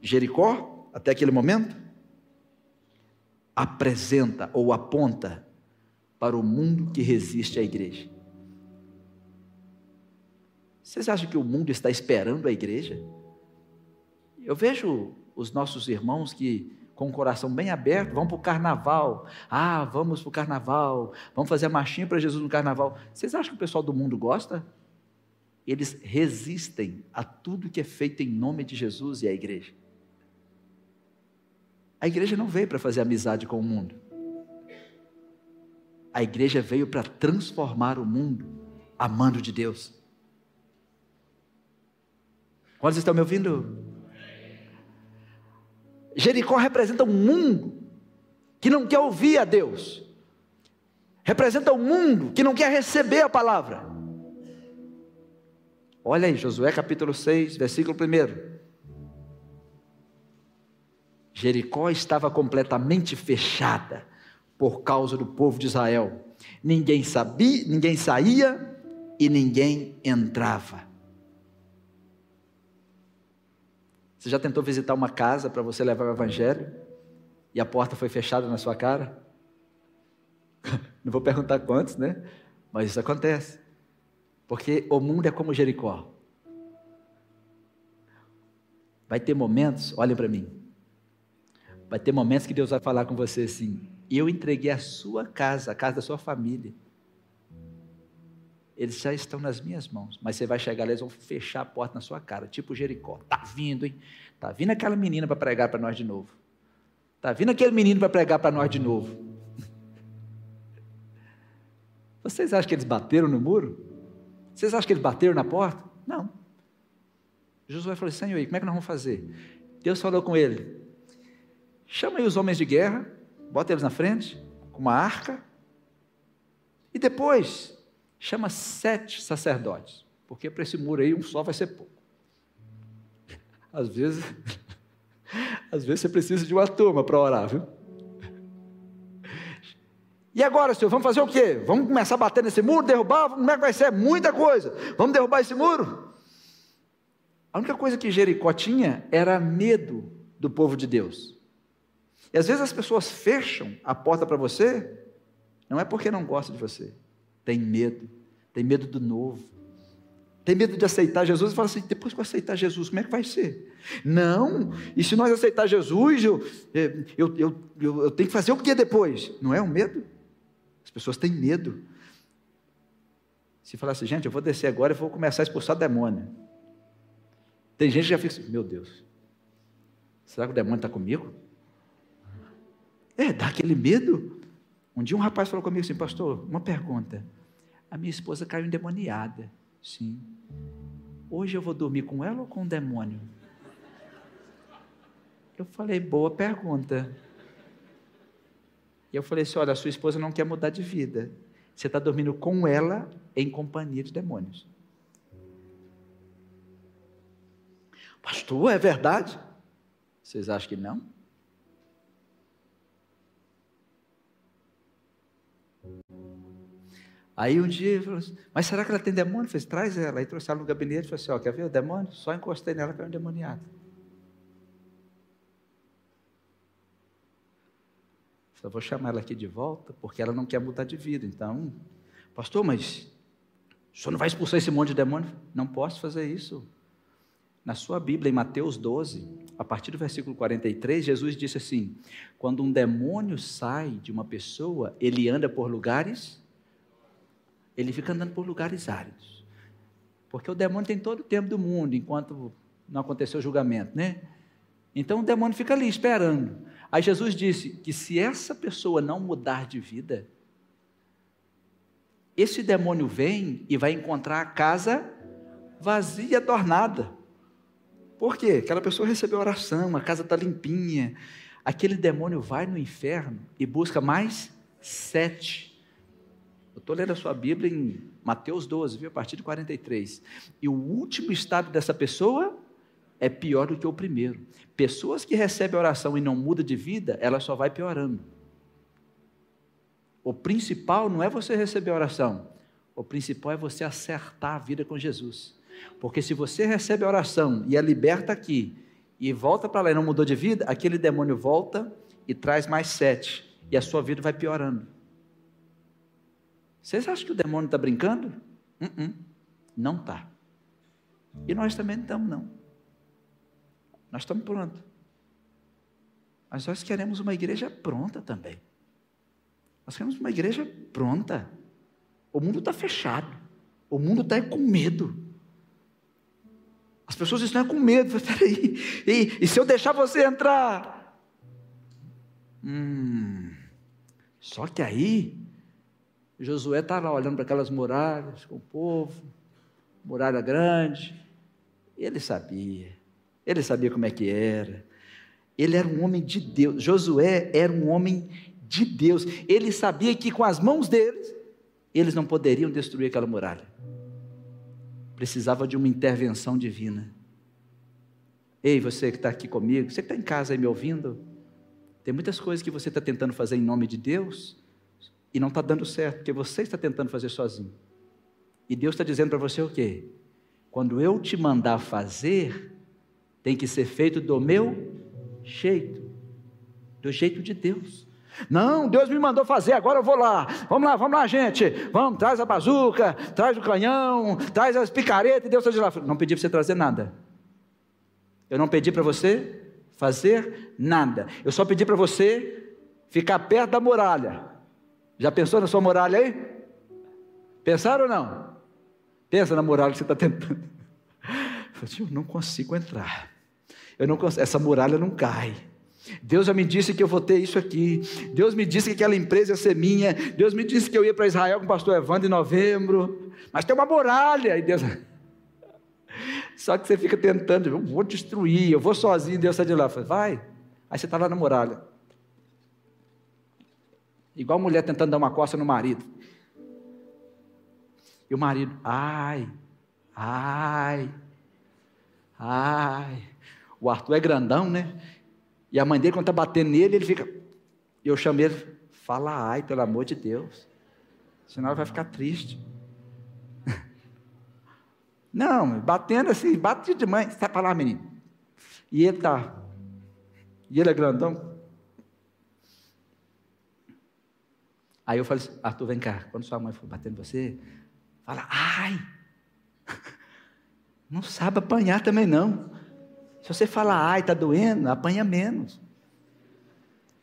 Jericó, até aquele momento, apresenta ou aponta para o mundo que resiste à igreja. Vocês acham que o mundo está esperando a igreja? Eu vejo os nossos irmãos que, com o coração bem aberto, vão para o carnaval. Ah, vamos para o carnaval, vamos fazer a marchinha para Jesus no carnaval. Vocês acham que o pessoal do mundo gosta? Eles resistem a tudo que é feito em nome de Jesus e a igreja. A igreja não veio para fazer amizade com o mundo. A igreja veio para transformar o mundo amando de Deus. Quantos estão me ouvindo? Jericó representa um mundo que não quer ouvir a Deus, representa um mundo que não quer receber a palavra. Olha aí, Josué capítulo 6, versículo 1. Jericó estava completamente fechada por causa do povo de Israel. Ninguém sabia, ninguém saía e ninguém entrava. Você já tentou visitar uma casa para você levar o evangelho e a porta foi fechada na sua cara? Não vou perguntar quantos, né? Mas isso acontece. Porque o mundo é como Jericó. Vai ter momentos, olhem para mim. Vai ter momentos que Deus vai falar com você assim: Eu entreguei a sua casa, a casa da sua família eles já estão nas minhas mãos. Mas você vai chegar lá, eles vão fechar a porta na sua cara, tipo Jericó. Tá vindo, hein? Tá vindo aquela menina para pregar para nós de novo. Tá vindo aquele menino para pregar para nós de novo. Vocês acham que eles bateram no muro? Vocês acham que eles bateram na porta? Não. Josué falou: Senhor, como é que nós vamos fazer? Deus falou com ele: chama aí os homens de guerra, bota eles na frente, com uma arca, e depois chama sete sacerdotes, porque para esse muro aí um só vai ser pouco. Às vezes, às vezes você precisa de uma turma para orar, viu? E agora, senhor, vamos fazer o quê? Vamos começar a bater nesse muro, derrubar? Como é que vai ser? Muita coisa. Vamos derrubar esse muro? A única coisa que Jericó tinha era medo do povo de Deus. E às vezes as pessoas fecham a porta para você, não é porque não gostam de você, tem medo, tem medo do novo, tem medo de aceitar Jesus e fala assim: depois que eu aceitar Jesus, como é que vai ser? Não, e se nós aceitar Jesus, eu, é, eu, eu, eu, tenho que fazer o que depois? Não é um medo? As pessoas têm medo. Se falar assim, gente, eu vou descer agora e vou começar a expulsar demônio. Tem gente que já fica assim, meu Deus, será que o demônio está comigo? É, dá aquele medo. Um dia um rapaz falou comigo assim, pastor, uma pergunta. A minha esposa caiu endemoniada. Sim. Hoje eu vou dormir com ela ou com o demônio? Eu falei, boa pergunta. E eu falei assim: olha, a sua esposa não quer mudar de vida. Você está dormindo com ela em companhia de demônios. Pastor, é verdade? Vocês acham que não? Aí um dia ele falou assim, mas será que ela tem demônio? Eu falei, traz ela. Aí trouxe ela no gabinete e falou assim, ó, quer ver o demônio? Só encostei nela era um endemoniado. Só vou chamar ela aqui de volta, porque ela não quer mudar de vida. Então, pastor, mas o senhor não vai expulsar esse monte de demônio? Não posso fazer isso. Na sua Bíblia, em Mateus 12, a partir do versículo 43, Jesus disse assim: quando um demônio sai de uma pessoa, ele anda por lugares, ele fica andando por lugares áridos. Porque o demônio tem todo o tempo do mundo, enquanto não aconteceu o julgamento, né? Então o demônio fica ali esperando. Aí Jesus disse que se essa pessoa não mudar de vida, esse demônio vem e vai encontrar a casa vazia, adornada. Por quê? Aquela pessoa recebeu oração, a casa está limpinha. Aquele demônio vai no inferno e busca mais sete. Eu estou lendo a sua Bíblia em Mateus 12, viu? a partir de 43. E o último estado dessa pessoa é pior do que o primeiro. Pessoas que recebem oração e não mudam de vida, ela só vai piorando. O principal não é você receber oração, o principal é você acertar a vida com Jesus. Porque se você recebe a oração e é liberta aqui, e volta para lá e não mudou de vida, aquele demônio volta e traz mais sete, e a sua vida vai piorando. Vocês acham que o demônio está brincando? Uh -uh. Não está. E nós também não estamos, não. Nós estamos prontos. Mas nós queremos uma igreja pronta também. Nós queremos uma igreja pronta. O mundo está fechado. O mundo está com medo. As pessoas estão com medo. Peraí, e, e se eu deixar você entrar? Hum, só que aí, Josué está lá olhando para aquelas muralhas com o povo, muralha grande. Ele sabia, ele sabia como é que era. Ele era um homem de Deus. Josué era um homem de Deus. Ele sabia que com as mãos deles, eles não poderiam destruir aquela muralha precisava de uma intervenção divina. Ei, você que está aqui comigo, você que está em casa aí me ouvindo, tem muitas coisas que você está tentando fazer em nome de Deus e não está dando certo, porque você está tentando fazer sozinho. E Deus está dizendo para você o quê? Quando eu te mandar fazer, tem que ser feito do meu jeito, do jeito de Deus. Não, Deus me mandou fazer, agora eu vou lá. Vamos lá, vamos lá, gente. Vamos, traz a bazuca, traz o canhão, traz as picaretas, e Deus está de lá. Não pedi para você trazer nada. Eu não pedi para você fazer nada. Eu só pedi para você ficar perto da muralha. Já pensou na sua muralha aí? Pensaram ou não? Pensa na muralha que você está tentando. Eu não consigo entrar. Eu não consigo, essa muralha não cai. Deus já me disse que eu vou ter isso aqui. Deus me disse que aquela empresa ia ser minha. Deus me disse que eu ia para Israel com o pastor Evandro em novembro. Mas tem uma muralha. E Deus. Só que você fica tentando, eu vou destruir, eu vou sozinho. Deus sai de lá. Fala, vai. Aí você está lá na muralha. Igual mulher tentando dar uma costa no marido. E o marido, ai, ai, ai. O Arthur é grandão, né? E a mãe dele, quando está batendo nele, ele fica. Eu chamei ele, fala ai, pelo amor de Deus. Senão ela vai ficar triste. Não, batendo assim, bate de mãe, sai para lá, menino. E ele está. E ele é grandão. Aí eu falei assim, Arthur, vem cá, quando sua mãe for batendo você, fala, ai! Não sabe apanhar também não. Se você falar, ai, está doendo, apanha menos.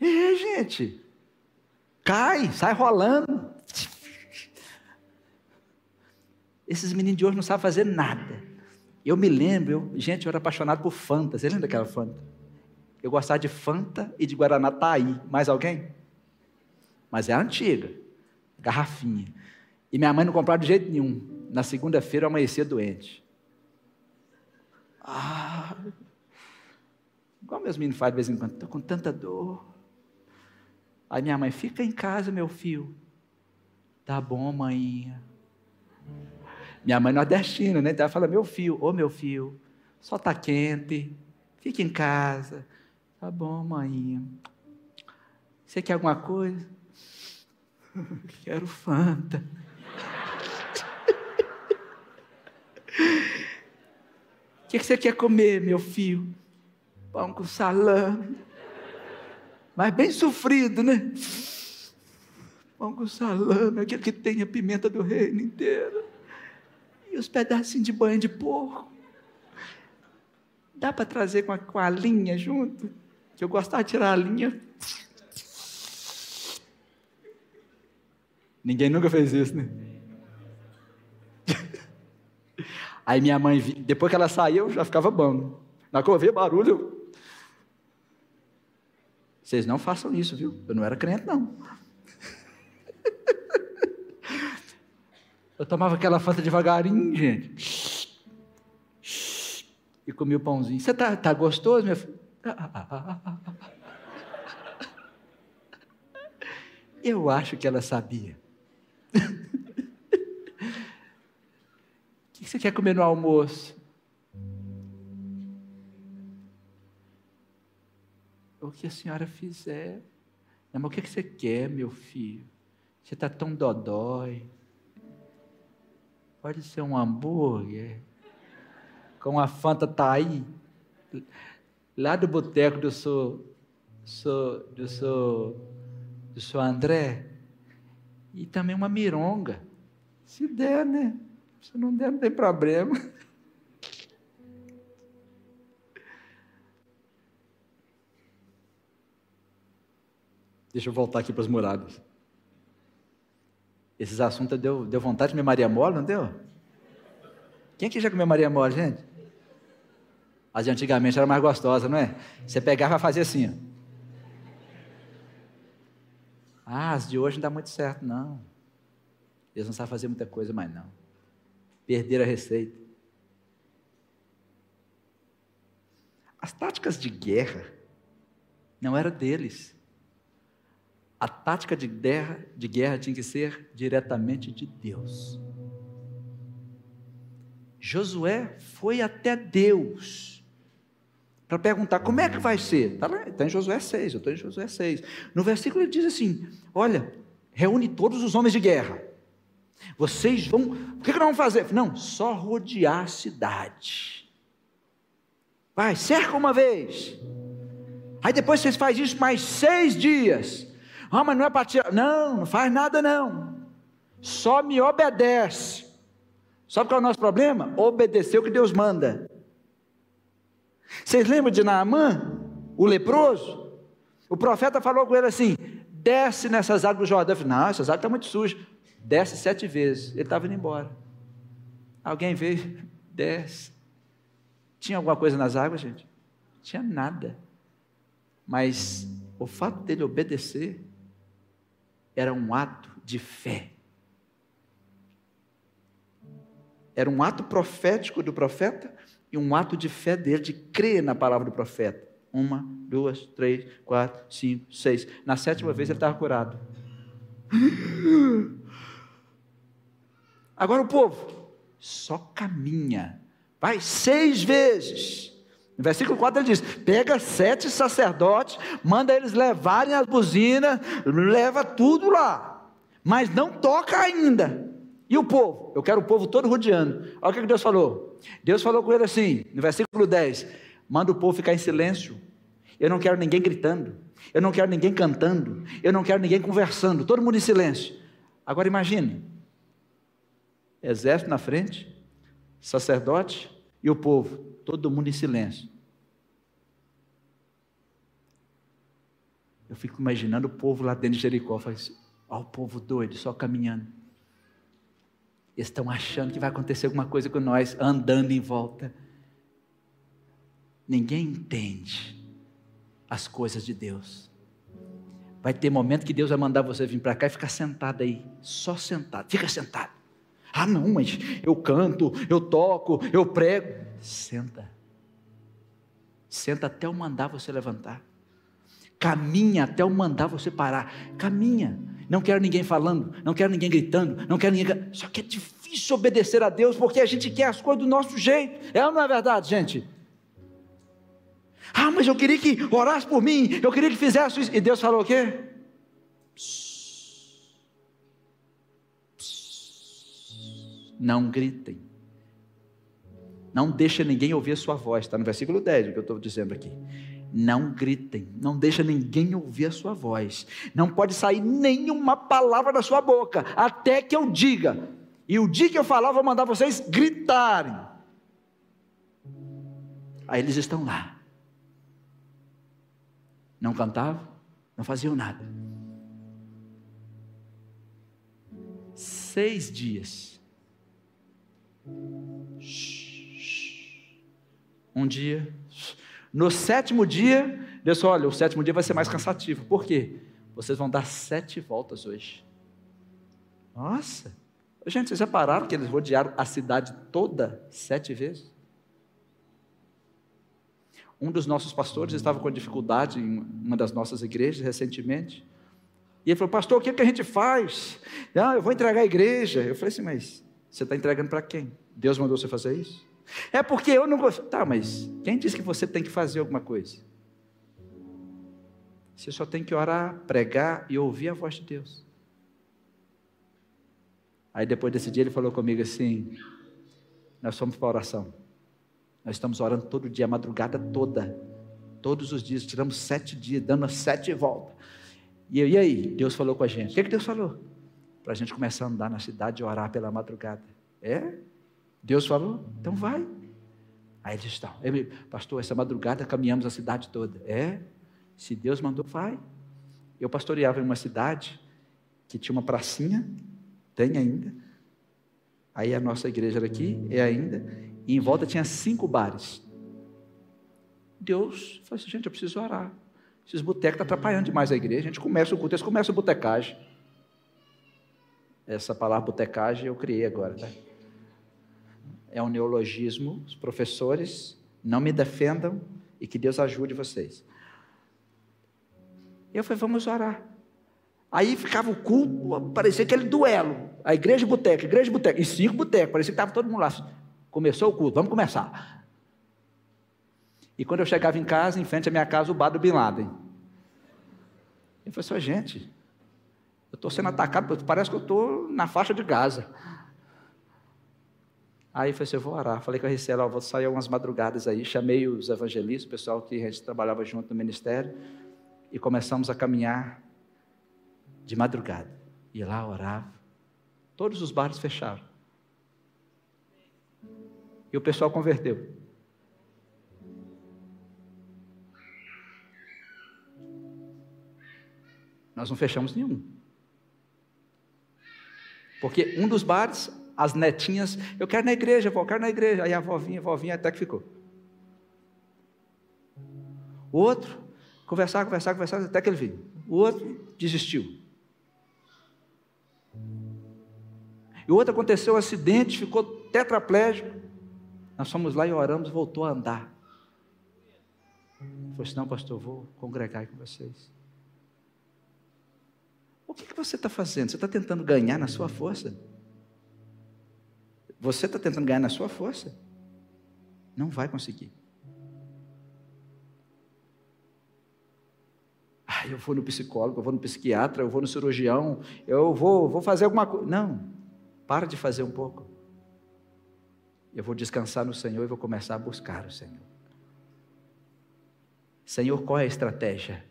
É, gente. Cai, sai rolando. Esses meninos de hoje não sabem fazer nada. Eu me lembro, eu, gente, eu era apaixonado por Fanta. Você lembra daquela Fanta? Eu gostava de Fanta e de Guaraná Taí. Mais alguém? Mas é antiga. Garrafinha. E minha mãe não comprava de jeito nenhum. Na segunda-feira eu amanhecia doente. Ah, Igual meus meninos fazem de vez em quando, estou com tanta dor. Aí minha mãe, fica em casa, meu filho. Tá bom, mãinha. Minha mãe nordestina, né? Então ela fala, meu filho, ô meu filho, só tá quente, fica em casa. Tá bom, mãinha. Você quer alguma coisa? Quero Fanta. O que você quer comer, meu filho? pão com salame. Mas bem sofrido, né? Pão com salame, aquele que tem a pimenta do reino inteiro. E os pedacinhos de banho de porco. Dá para trazer com a, com a linha junto? Que eu gostava de tirar a linha. Ninguém nunca fez isso, né? Aí minha mãe, depois que ela saiu, já ficava bom. Na hora que eu ouvia barulho, eu... vocês não façam isso, viu? Eu não era crente, não. Eu tomava aquela fanta devagarinho, gente. E comia o pãozinho. Você tá, tá gostoso, minha filha? Eu acho que ela sabia. O que você quer comer no almoço? O que a senhora fizer. Mas o que você quer, meu filho? Você está tão dodói. Pode ser um hambúrguer com a Fanta tá aí, lá do boteco do seu, seu, do seu, do seu André, e também uma mironga. Se der, né? Se não der, não tem problema. Deixa eu voltar aqui para as moradas. Esses assuntos deu, deu vontade de comer Maria Mole, não deu? Quem que já comeu Maria Mole, gente? As de antigamente era mais gostosa, não é? Você pegava e fazia assim. Ó. Ah, as de hoje não dá muito certo, não. Eles não sabem fazer muita coisa mais, não. Perderam a receita. As táticas de guerra não eram deles. A tática de guerra, de guerra tinha que ser diretamente de Deus. Josué foi até Deus para perguntar como é que vai ser. Está está em Josué 6, eu estou em Josué 6. No versículo ele diz assim: Olha, reúne todos os homens de guerra. Vocês vão. O que, que nós vamos fazer? Não, só rodear a cidade. Vai, cerca uma vez. Aí depois vocês fazem isso mais seis dias. Ah, mas não é para tirar. Não, não faz nada não. Só me obedece. Sabe qual é o nosso problema? Obedecer o que Deus manda. Vocês lembram de Naamã, o leproso? O profeta falou com ele assim: desce nessas águas do Jordão. Eu falei, não, essas águas estão muito sujas. Desce sete vezes. Ele estava indo embora. Alguém veio, desce. Tinha alguma coisa nas águas, gente? Tinha nada. Mas o fato dele obedecer era um ato de fé. Era um ato profético do profeta e um ato de fé dele, de crer na palavra do profeta. Uma, duas, três, quatro, cinco, seis. Na sétima vez ele estava curado. Agora o povo só caminha. Vai seis vezes. No versículo 4 ele diz: pega sete sacerdotes, manda eles levarem as buzinas, leva tudo lá, mas não toca ainda. E o povo? Eu quero o povo todo rodeando. Olha o que Deus falou. Deus falou com ele assim, no versículo 10: manda o povo ficar em silêncio. Eu não quero ninguém gritando, eu não quero ninguém cantando, eu não quero ninguém conversando, todo mundo em silêncio. Agora imagine: exército na frente, sacerdote e o povo todo mundo em silêncio. Eu fico imaginando o povo lá dentro de Jericó, faz, ó, o povo doido, só caminhando. Eles estão achando que vai acontecer alguma coisa com nós, andando em volta. Ninguém entende as coisas de Deus. Vai ter momento que Deus vai mandar você vir para cá e ficar sentado aí, só sentado. Fica sentado. Ah, não, mas eu canto, eu toco, eu prego. Senta. Senta até eu mandar você levantar. Caminha até eu mandar você parar. Caminha. Não quero ninguém falando, não quero ninguém gritando, não quero ninguém. Só que é difícil obedecer a Deus porque a gente quer as coisas do nosso jeito. É ou não é verdade, gente? Ah, mas eu queria que orasse por mim, eu queria que fizesse isso. E Deus falou o quê? Não gritem. Não deixa ninguém ouvir a sua voz, está no versículo 10, o que eu estou dizendo aqui. Não gritem, não deixa ninguém ouvir a sua voz. Não pode sair nenhuma palavra da sua boca, até que eu diga. E o dia que eu falar, eu vou mandar vocês gritarem. Aí eles estão lá. Não cantavam, não faziam nada. Seis dias. Um dia. No sétimo dia, Deus falou: olha, o sétimo dia vai ser mais cansativo. Por quê? Vocês vão dar sete voltas hoje. Nossa! Gente, vocês já pararam que eles rodearam a cidade toda sete vezes? Um dos nossos pastores estava com dificuldade em uma das nossas igrejas recentemente. E ele falou, pastor, o que, é que a gente faz? Ah, eu vou entregar a igreja. Eu falei assim, mas você está entregando para quem? Deus mandou você fazer isso? É porque eu não gosto. Tá, mas quem disse que você tem que fazer alguma coisa? Você só tem que orar, pregar e ouvir a voz de Deus. Aí depois desse dia ele falou comigo assim: Nós fomos para oração. Nós estamos orando todo dia, a madrugada toda. Todos os dias, tiramos sete dias, dando sete voltas. E, eu, e aí? Deus falou com a gente. O que, que Deus falou? Para a gente começar a andar na cidade e orar pela madrugada. É? Deus falou? Então vai. Aí eles estão. Pastor, essa madrugada caminhamos a cidade toda. É? Se Deus mandou, vai. Eu pastoreava em uma cidade que tinha uma pracinha, tem ainda. Aí a nossa igreja era aqui, é ainda. E em volta tinha cinco bares. Deus falou assim, gente, eu preciso orar. Esses botecos estão atrapalhando demais a igreja. A gente começa o culto, eles começam a botecagem. Essa palavra botecagem eu criei agora, tá? É um neologismo. Os professores não me defendam e que Deus ajude vocês. Eu falei, vamos orar. Aí ficava o culto, parecia aquele duelo. A igreja boteca, igreja boteca, e cinco botecos, parecia que estava todo mundo lá. Começou o culto, vamos começar. E quando eu chegava em casa, em frente à minha casa, o bar do Bin Laden. Eu falei assim, gente, eu estou sendo atacado, parece que eu estou na faixa de Gaza. Aí eu falei assim, eu vou orar. Falei com a Ricela, vou sair algumas madrugadas aí. Chamei os evangelistas, o pessoal que a gente trabalhava junto no ministério e começamos a caminhar de madrugada. Ia lá, orava. Todos os bares fecharam. E o pessoal converteu. Nós não fechamos nenhum. Porque um dos bares, as netinhas, eu quero na igreja, eu quero na igreja. Aí a vovinha, a vovinha até que ficou. O outro, Conversar, conversar, conversar, até que ele veio. O outro desistiu. E o outro aconteceu um acidente, ficou tetraplégico. Nós fomos lá e oramos, voltou a andar. Falei assim, não, pastor, vou congregar com vocês. Que, que você está fazendo? Você está tentando ganhar na sua força? Você está tentando ganhar na sua força? Não vai conseguir. Ah, eu vou no psicólogo, eu vou no psiquiatra, eu vou no cirurgião, eu vou, vou fazer alguma coisa. Não, para de fazer um pouco. Eu vou descansar no Senhor e vou começar a buscar o Senhor. Senhor, qual é a estratégia?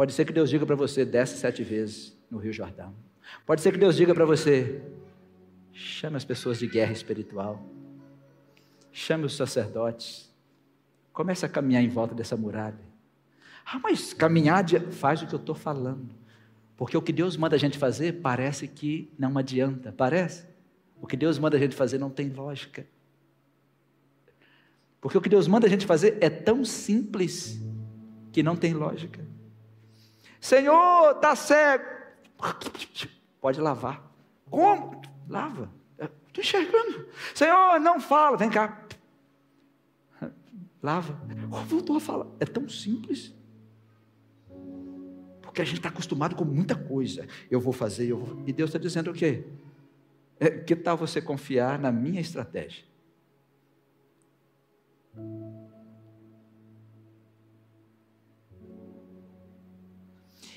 Pode ser que Deus diga para você, desce sete vezes no Rio Jordão. Pode ser que Deus diga para você, chame as pessoas de guerra espiritual. Chame os sacerdotes. Comece a caminhar em volta dessa muralha. Ah, mas caminhar faz o que eu estou falando. Porque o que Deus manda a gente fazer parece que não adianta, parece? O que Deus manda a gente fazer não tem lógica. Porque o que Deus manda a gente fazer é tão simples que não tem lógica. Senhor, está cego. Pode lavar. Como? Lava. Estou enxergando. Senhor, não fala. Vem cá. Lava. Voltou a falar. É tão simples. Porque a gente está acostumado com muita coisa. Eu vou fazer, eu vou... e Deus está dizendo o quê? É, que tal você confiar na minha estratégia?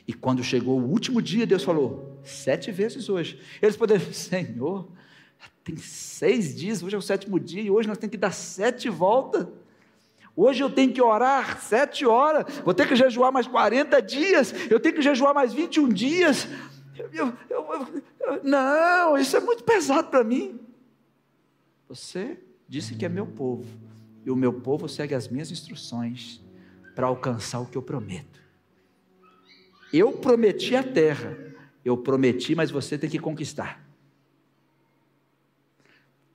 E quando chegou o último dia, Deus falou: sete vezes hoje. Eles poderiam, Senhor, tem seis dias, hoje é o sétimo dia, e hoje nós temos que dar sete voltas. Hoje eu tenho que orar sete horas, vou ter que jejuar mais 40 dias, eu tenho que jejuar mais 21 dias. Eu, eu, eu, não, isso é muito pesado para mim. Você disse que é meu povo, e o meu povo segue as minhas instruções para alcançar o que eu prometo. Eu prometi a terra, eu prometi, mas você tem que conquistar.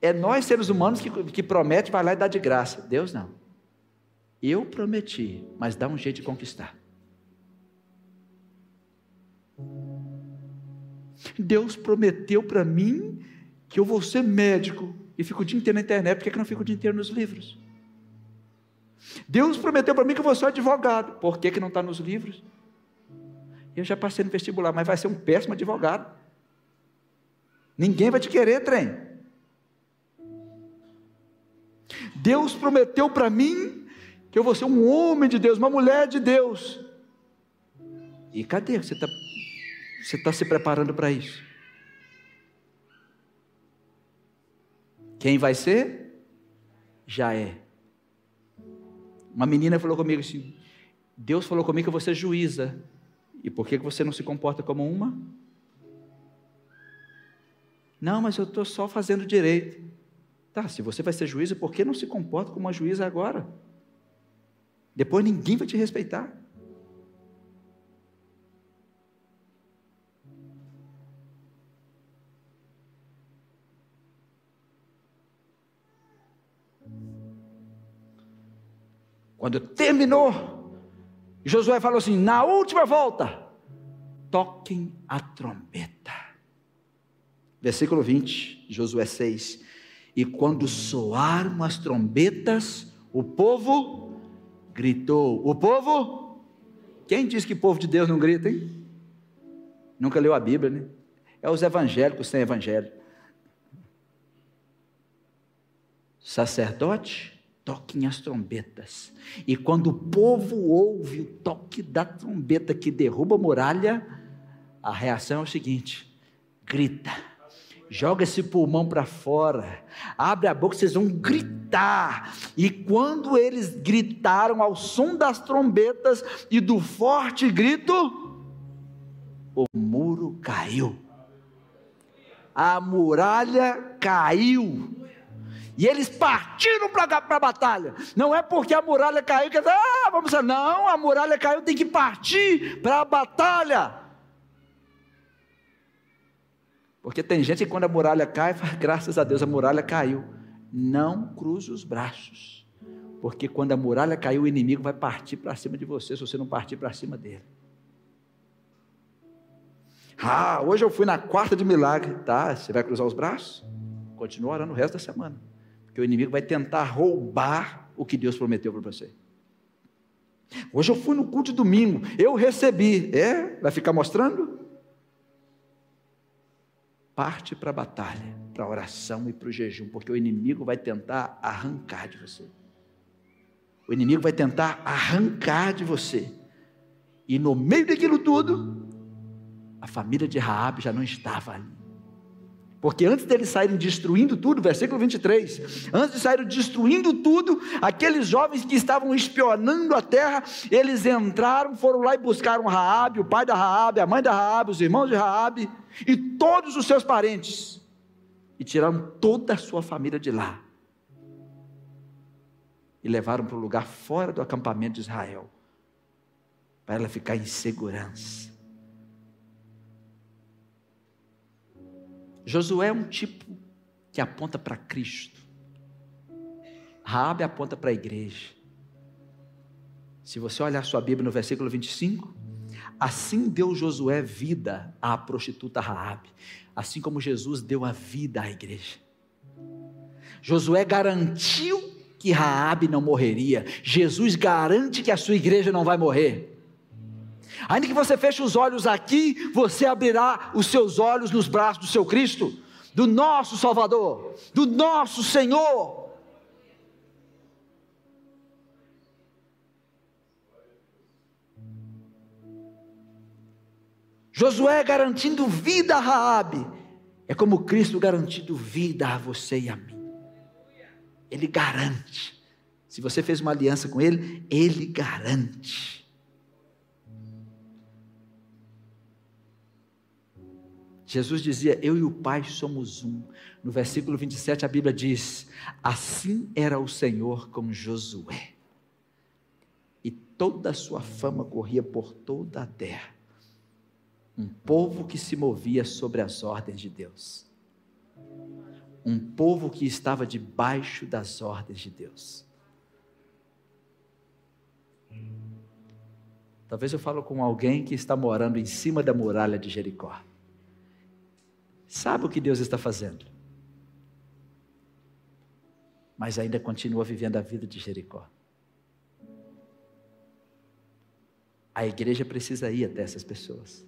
É nós, seres humanos, que, que promete, vai lá e dá de graça. Deus não. Eu prometi, mas dá um jeito de conquistar. Deus prometeu para mim que eu vou ser médico e fico o dia inteiro na internet, por que, que não fico o dia inteiro nos livros? Deus prometeu para mim que eu vou ser advogado, por que, que não está nos livros? Eu já passei no vestibular, mas vai ser um péssimo advogado. Ninguém vai te querer, trem. Deus prometeu para mim que eu vou ser um homem de Deus, uma mulher de Deus. E cadê? Você está você tá se preparando para isso? Quem vai ser? Já é. Uma menina falou comigo assim: Deus falou comigo que você é juíza. E por que você não se comporta como uma? Não, mas eu estou só fazendo direito. Tá, se você vai ser juíza, por que não se comporta como uma juíza agora? Depois ninguém vai te respeitar. Quando terminou, Josué falou assim: na última volta, toquem a trombeta. Versículo 20, Josué 6. E quando soaram as trombetas, o povo gritou. O povo? Quem diz que povo de Deus não grita, hein? Nunca leu a Bíblia, né? É os evangélicos sem evangelho. Sacerdote toquem as trombetas. E quando o povo ouve o toque da trombeta que derruba a muralha, a reação é o seguinte: grita, joga esse pulmão para fora, abre a boca, vocês vão gritar. E quando eles gritaram ao som das trombetas e do forte grito, o muro caiu. A muralha caiu. E eles partiram para a batalha. Não é porque a muralha caiu que ah, vamos lá. Não, a muralha caiu, tem que partir para a batalha. Porque tem gente que quando a muralha cai, fala, graças a Deus a muralha caiu. Não cruze os braços. Porque quando a muralha caiu, o inimigo vai partir para cima de você, se você não partir para cima dele. Ah, hoje eu fui na quarta de milagre. Tá, você vai cruzar os braços? Continua orando o resto da semana. Porque o inimigo vai tentar roubar o que Deus prometeu para você. Hoje eu fui no culto de domingo, eu recebi. É? Vai ficar mostrando? Parte para a batalha, para a oração e para o jejum, porque o inimigo vai tentar arrancar de você. O inimigo vai tentar arrancar de você. E no meio daquilo tudo, a família de Raabe já não estava ali. Porque antes deles saírem destruindo tudo, versículo 23, antes de saírem destruindo tudo, aqueles jovens que estavam espionando a terra, eles entraram, foram lá e buscaram Raabe, o pai da Raabe, a mãe da Raabe, os irmãos de Raabe e todos os seus parentes. E tiraram toda a sua família de lá. E levaram para um lugar fora do acampamento de Israel, para ela ficar em segurança. Josué é um tipo que aponta para Cristo. Raabe aponta para a igreja. Se você olhar sua Bíblia no versículo 25, assim deu Josué vida à prostituta Raabe, assim como Jesus deu a vida à igreja. Josué garantiu que Raabe não morreria. Jesus garante que a sua igreja não vai morrer. Ainda que você feche os olhos aqui, você abrirá os seus olhos nos braços do seu Cristo, do nosso Salvador, do nosso Senhor. Josué garantindo vida a Raabe, é como Cristo garantindo vida a você e a mim. Ele garante. Se você fez uma aliança com ele, ele garante. Jesus dizia: Eu e o Pai somos um. No versículo 27, a Bíblia diz: Assim era o Senhor com Josué. E toda a sua fama corria por toda a terra. Um povo que se movia sobre as ordens de Deus. Um povo que estava debaixo das ordens de Deus. Talvez eu falo com alguém que está morando em cima da muralha de Jericó sabe o que Deus está fazendo, mas ainda continua vivendo a vida de Jericó. A igreja precisa ir até essas pessoas.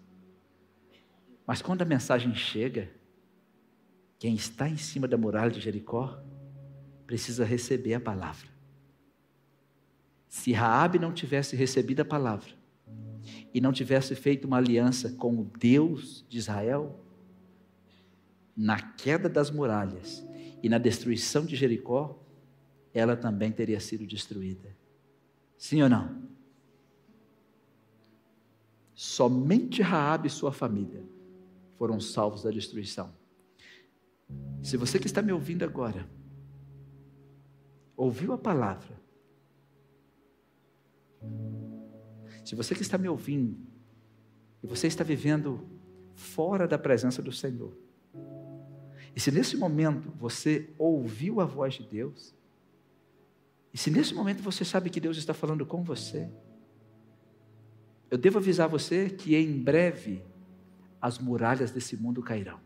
Mas quando a mensagem chega, quem está em cima da muralha de Jericó precisa receber a palavra. Se Raabe não tivesse recebido a palavra e não tivesse feito uma aliança com o Deus de Israel, na queda das muralhas e na destruição de Jericó, ela também teria sido destruída. Sim ou não? Somente Raabe e sua família foram salvos da destruição. Se você que está me ouvindo agora, ouviu a palavra, se você que está me ouvindo, e você está vivendo fora da presença do Senhor, e se nesse momento você ouviu a voz de Deus, e se nesse momento você sabe que Deus está falando com você, eu devo avisar você que em breve as muralhas desse mundo cairão.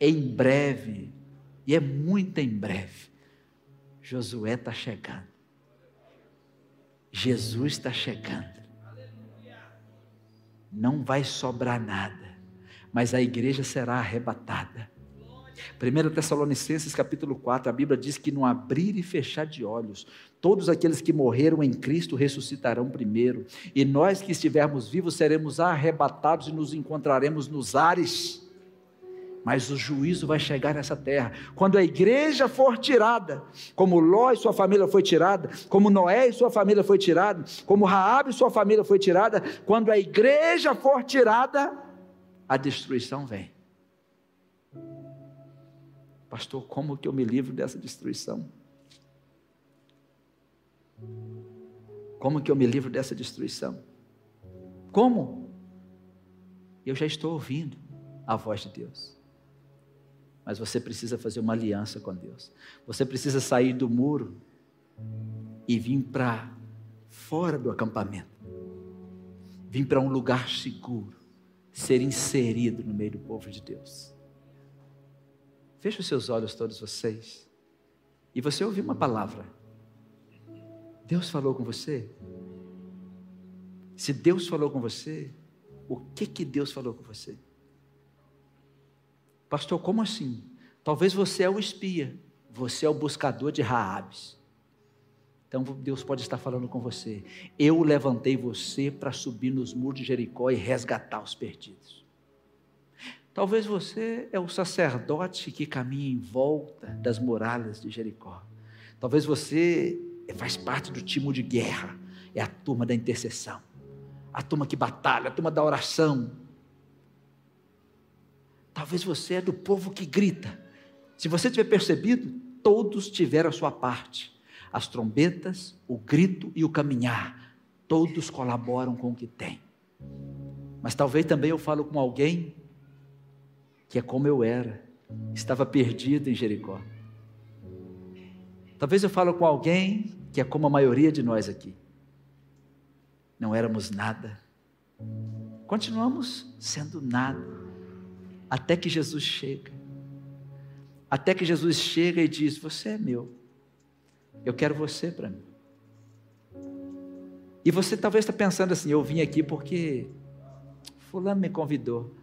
Em breve, e é muito em breve, Josué está chegando. Jesus está chegando. Não vai sobrar nada mas a igreja será arrebatada. 1 Tessalonicenses capítulo 4, a Bíblia diz que no abrir e fechar de olhos, todos aqueles que morreram em Cristo ressuscitarão primeiro, e nós que estivermos vivos seremos arrebatados e nos encontraremos nos ares. Mas o juízo vai chegar nessa terra. Quando a igreja for tirada, como Ló e sua família foi tirada, como Noé e sua família foi tirada, como Raabe e sua família foi tirada, quando a igreja for tirada, a destruição vem. Pastor, como que eu me livro dessa destruição? Como que eu me livro dessa destruição? Como? Eu já estou ouvindo a voz de Deus. Mas você precisa fazer uma aliança com Deus. Você precisa sair do muro e vir para fora do acampamento. Vir para um lugar seguro ser inserido no meio do povo de Deus. Feche os seus olhos, todos vocês, e você ouviu uma palavra. Deus falou com você? Se Deus falou com você, o que que Deus falou com você? Pastor, como assim? Talvez você é o espia, você é o buscador de Raabes. Então Deus pode estar falando com você. Eu levantei você para subir nos muros de Jericó e resgatar os perdidos. Talvez você é o sacerdote que caminha em volta das muralhas de Jericó. Talvez você faz parte do time de guerra, é a turma da intercessão, a turma que batalha, a turma da oração. Talvez você é do povo que grita. Se você tiver percebido, todos tiveram a sua parte as trombetas, o grito e o caminhar, todos colaboram com o que tem. Mas talvez também eu falo com alguém que é como eu era, estava perdido em Jericó. Talvez eu falo com alguém que é como a maioria de nós aqui. Não éramos nada. Continuamos sendo nada até que Jesus chega. Até que Jesus chega e diz: Você é meu. Eu quero você para mim. E você talvez está pensando assim: eu vim aqui porque Fulano me convidou.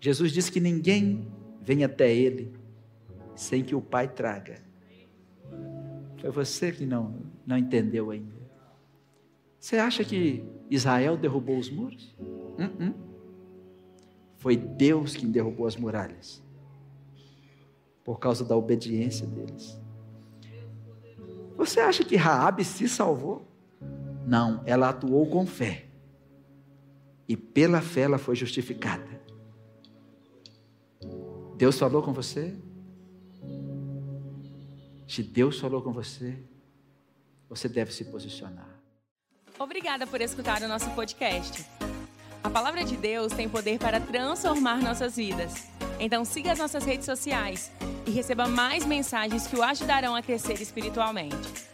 Jesus disse que ninguém vem até Ele sem que o Pai traga. Foi você que não, não entendeu ainda. Você acha que Israel derrubou os muros? Uh -uh. Foi Deus quem derrubou as muralhas, por causa da obediência deles. Você acha que Raabe se salvou? Não, ela atuou com fé. E pela fé ela foi justificada. Deus falou com você? Se Deus falou com você, você deve se posicionar. Obrigada por escutar o nosso podcast. A palavra de Deus tem poder para transformar nossas vidas. Então siga as nossas redes sociais e receba mais mensagens que o ajudarão a crescer espiritualmente.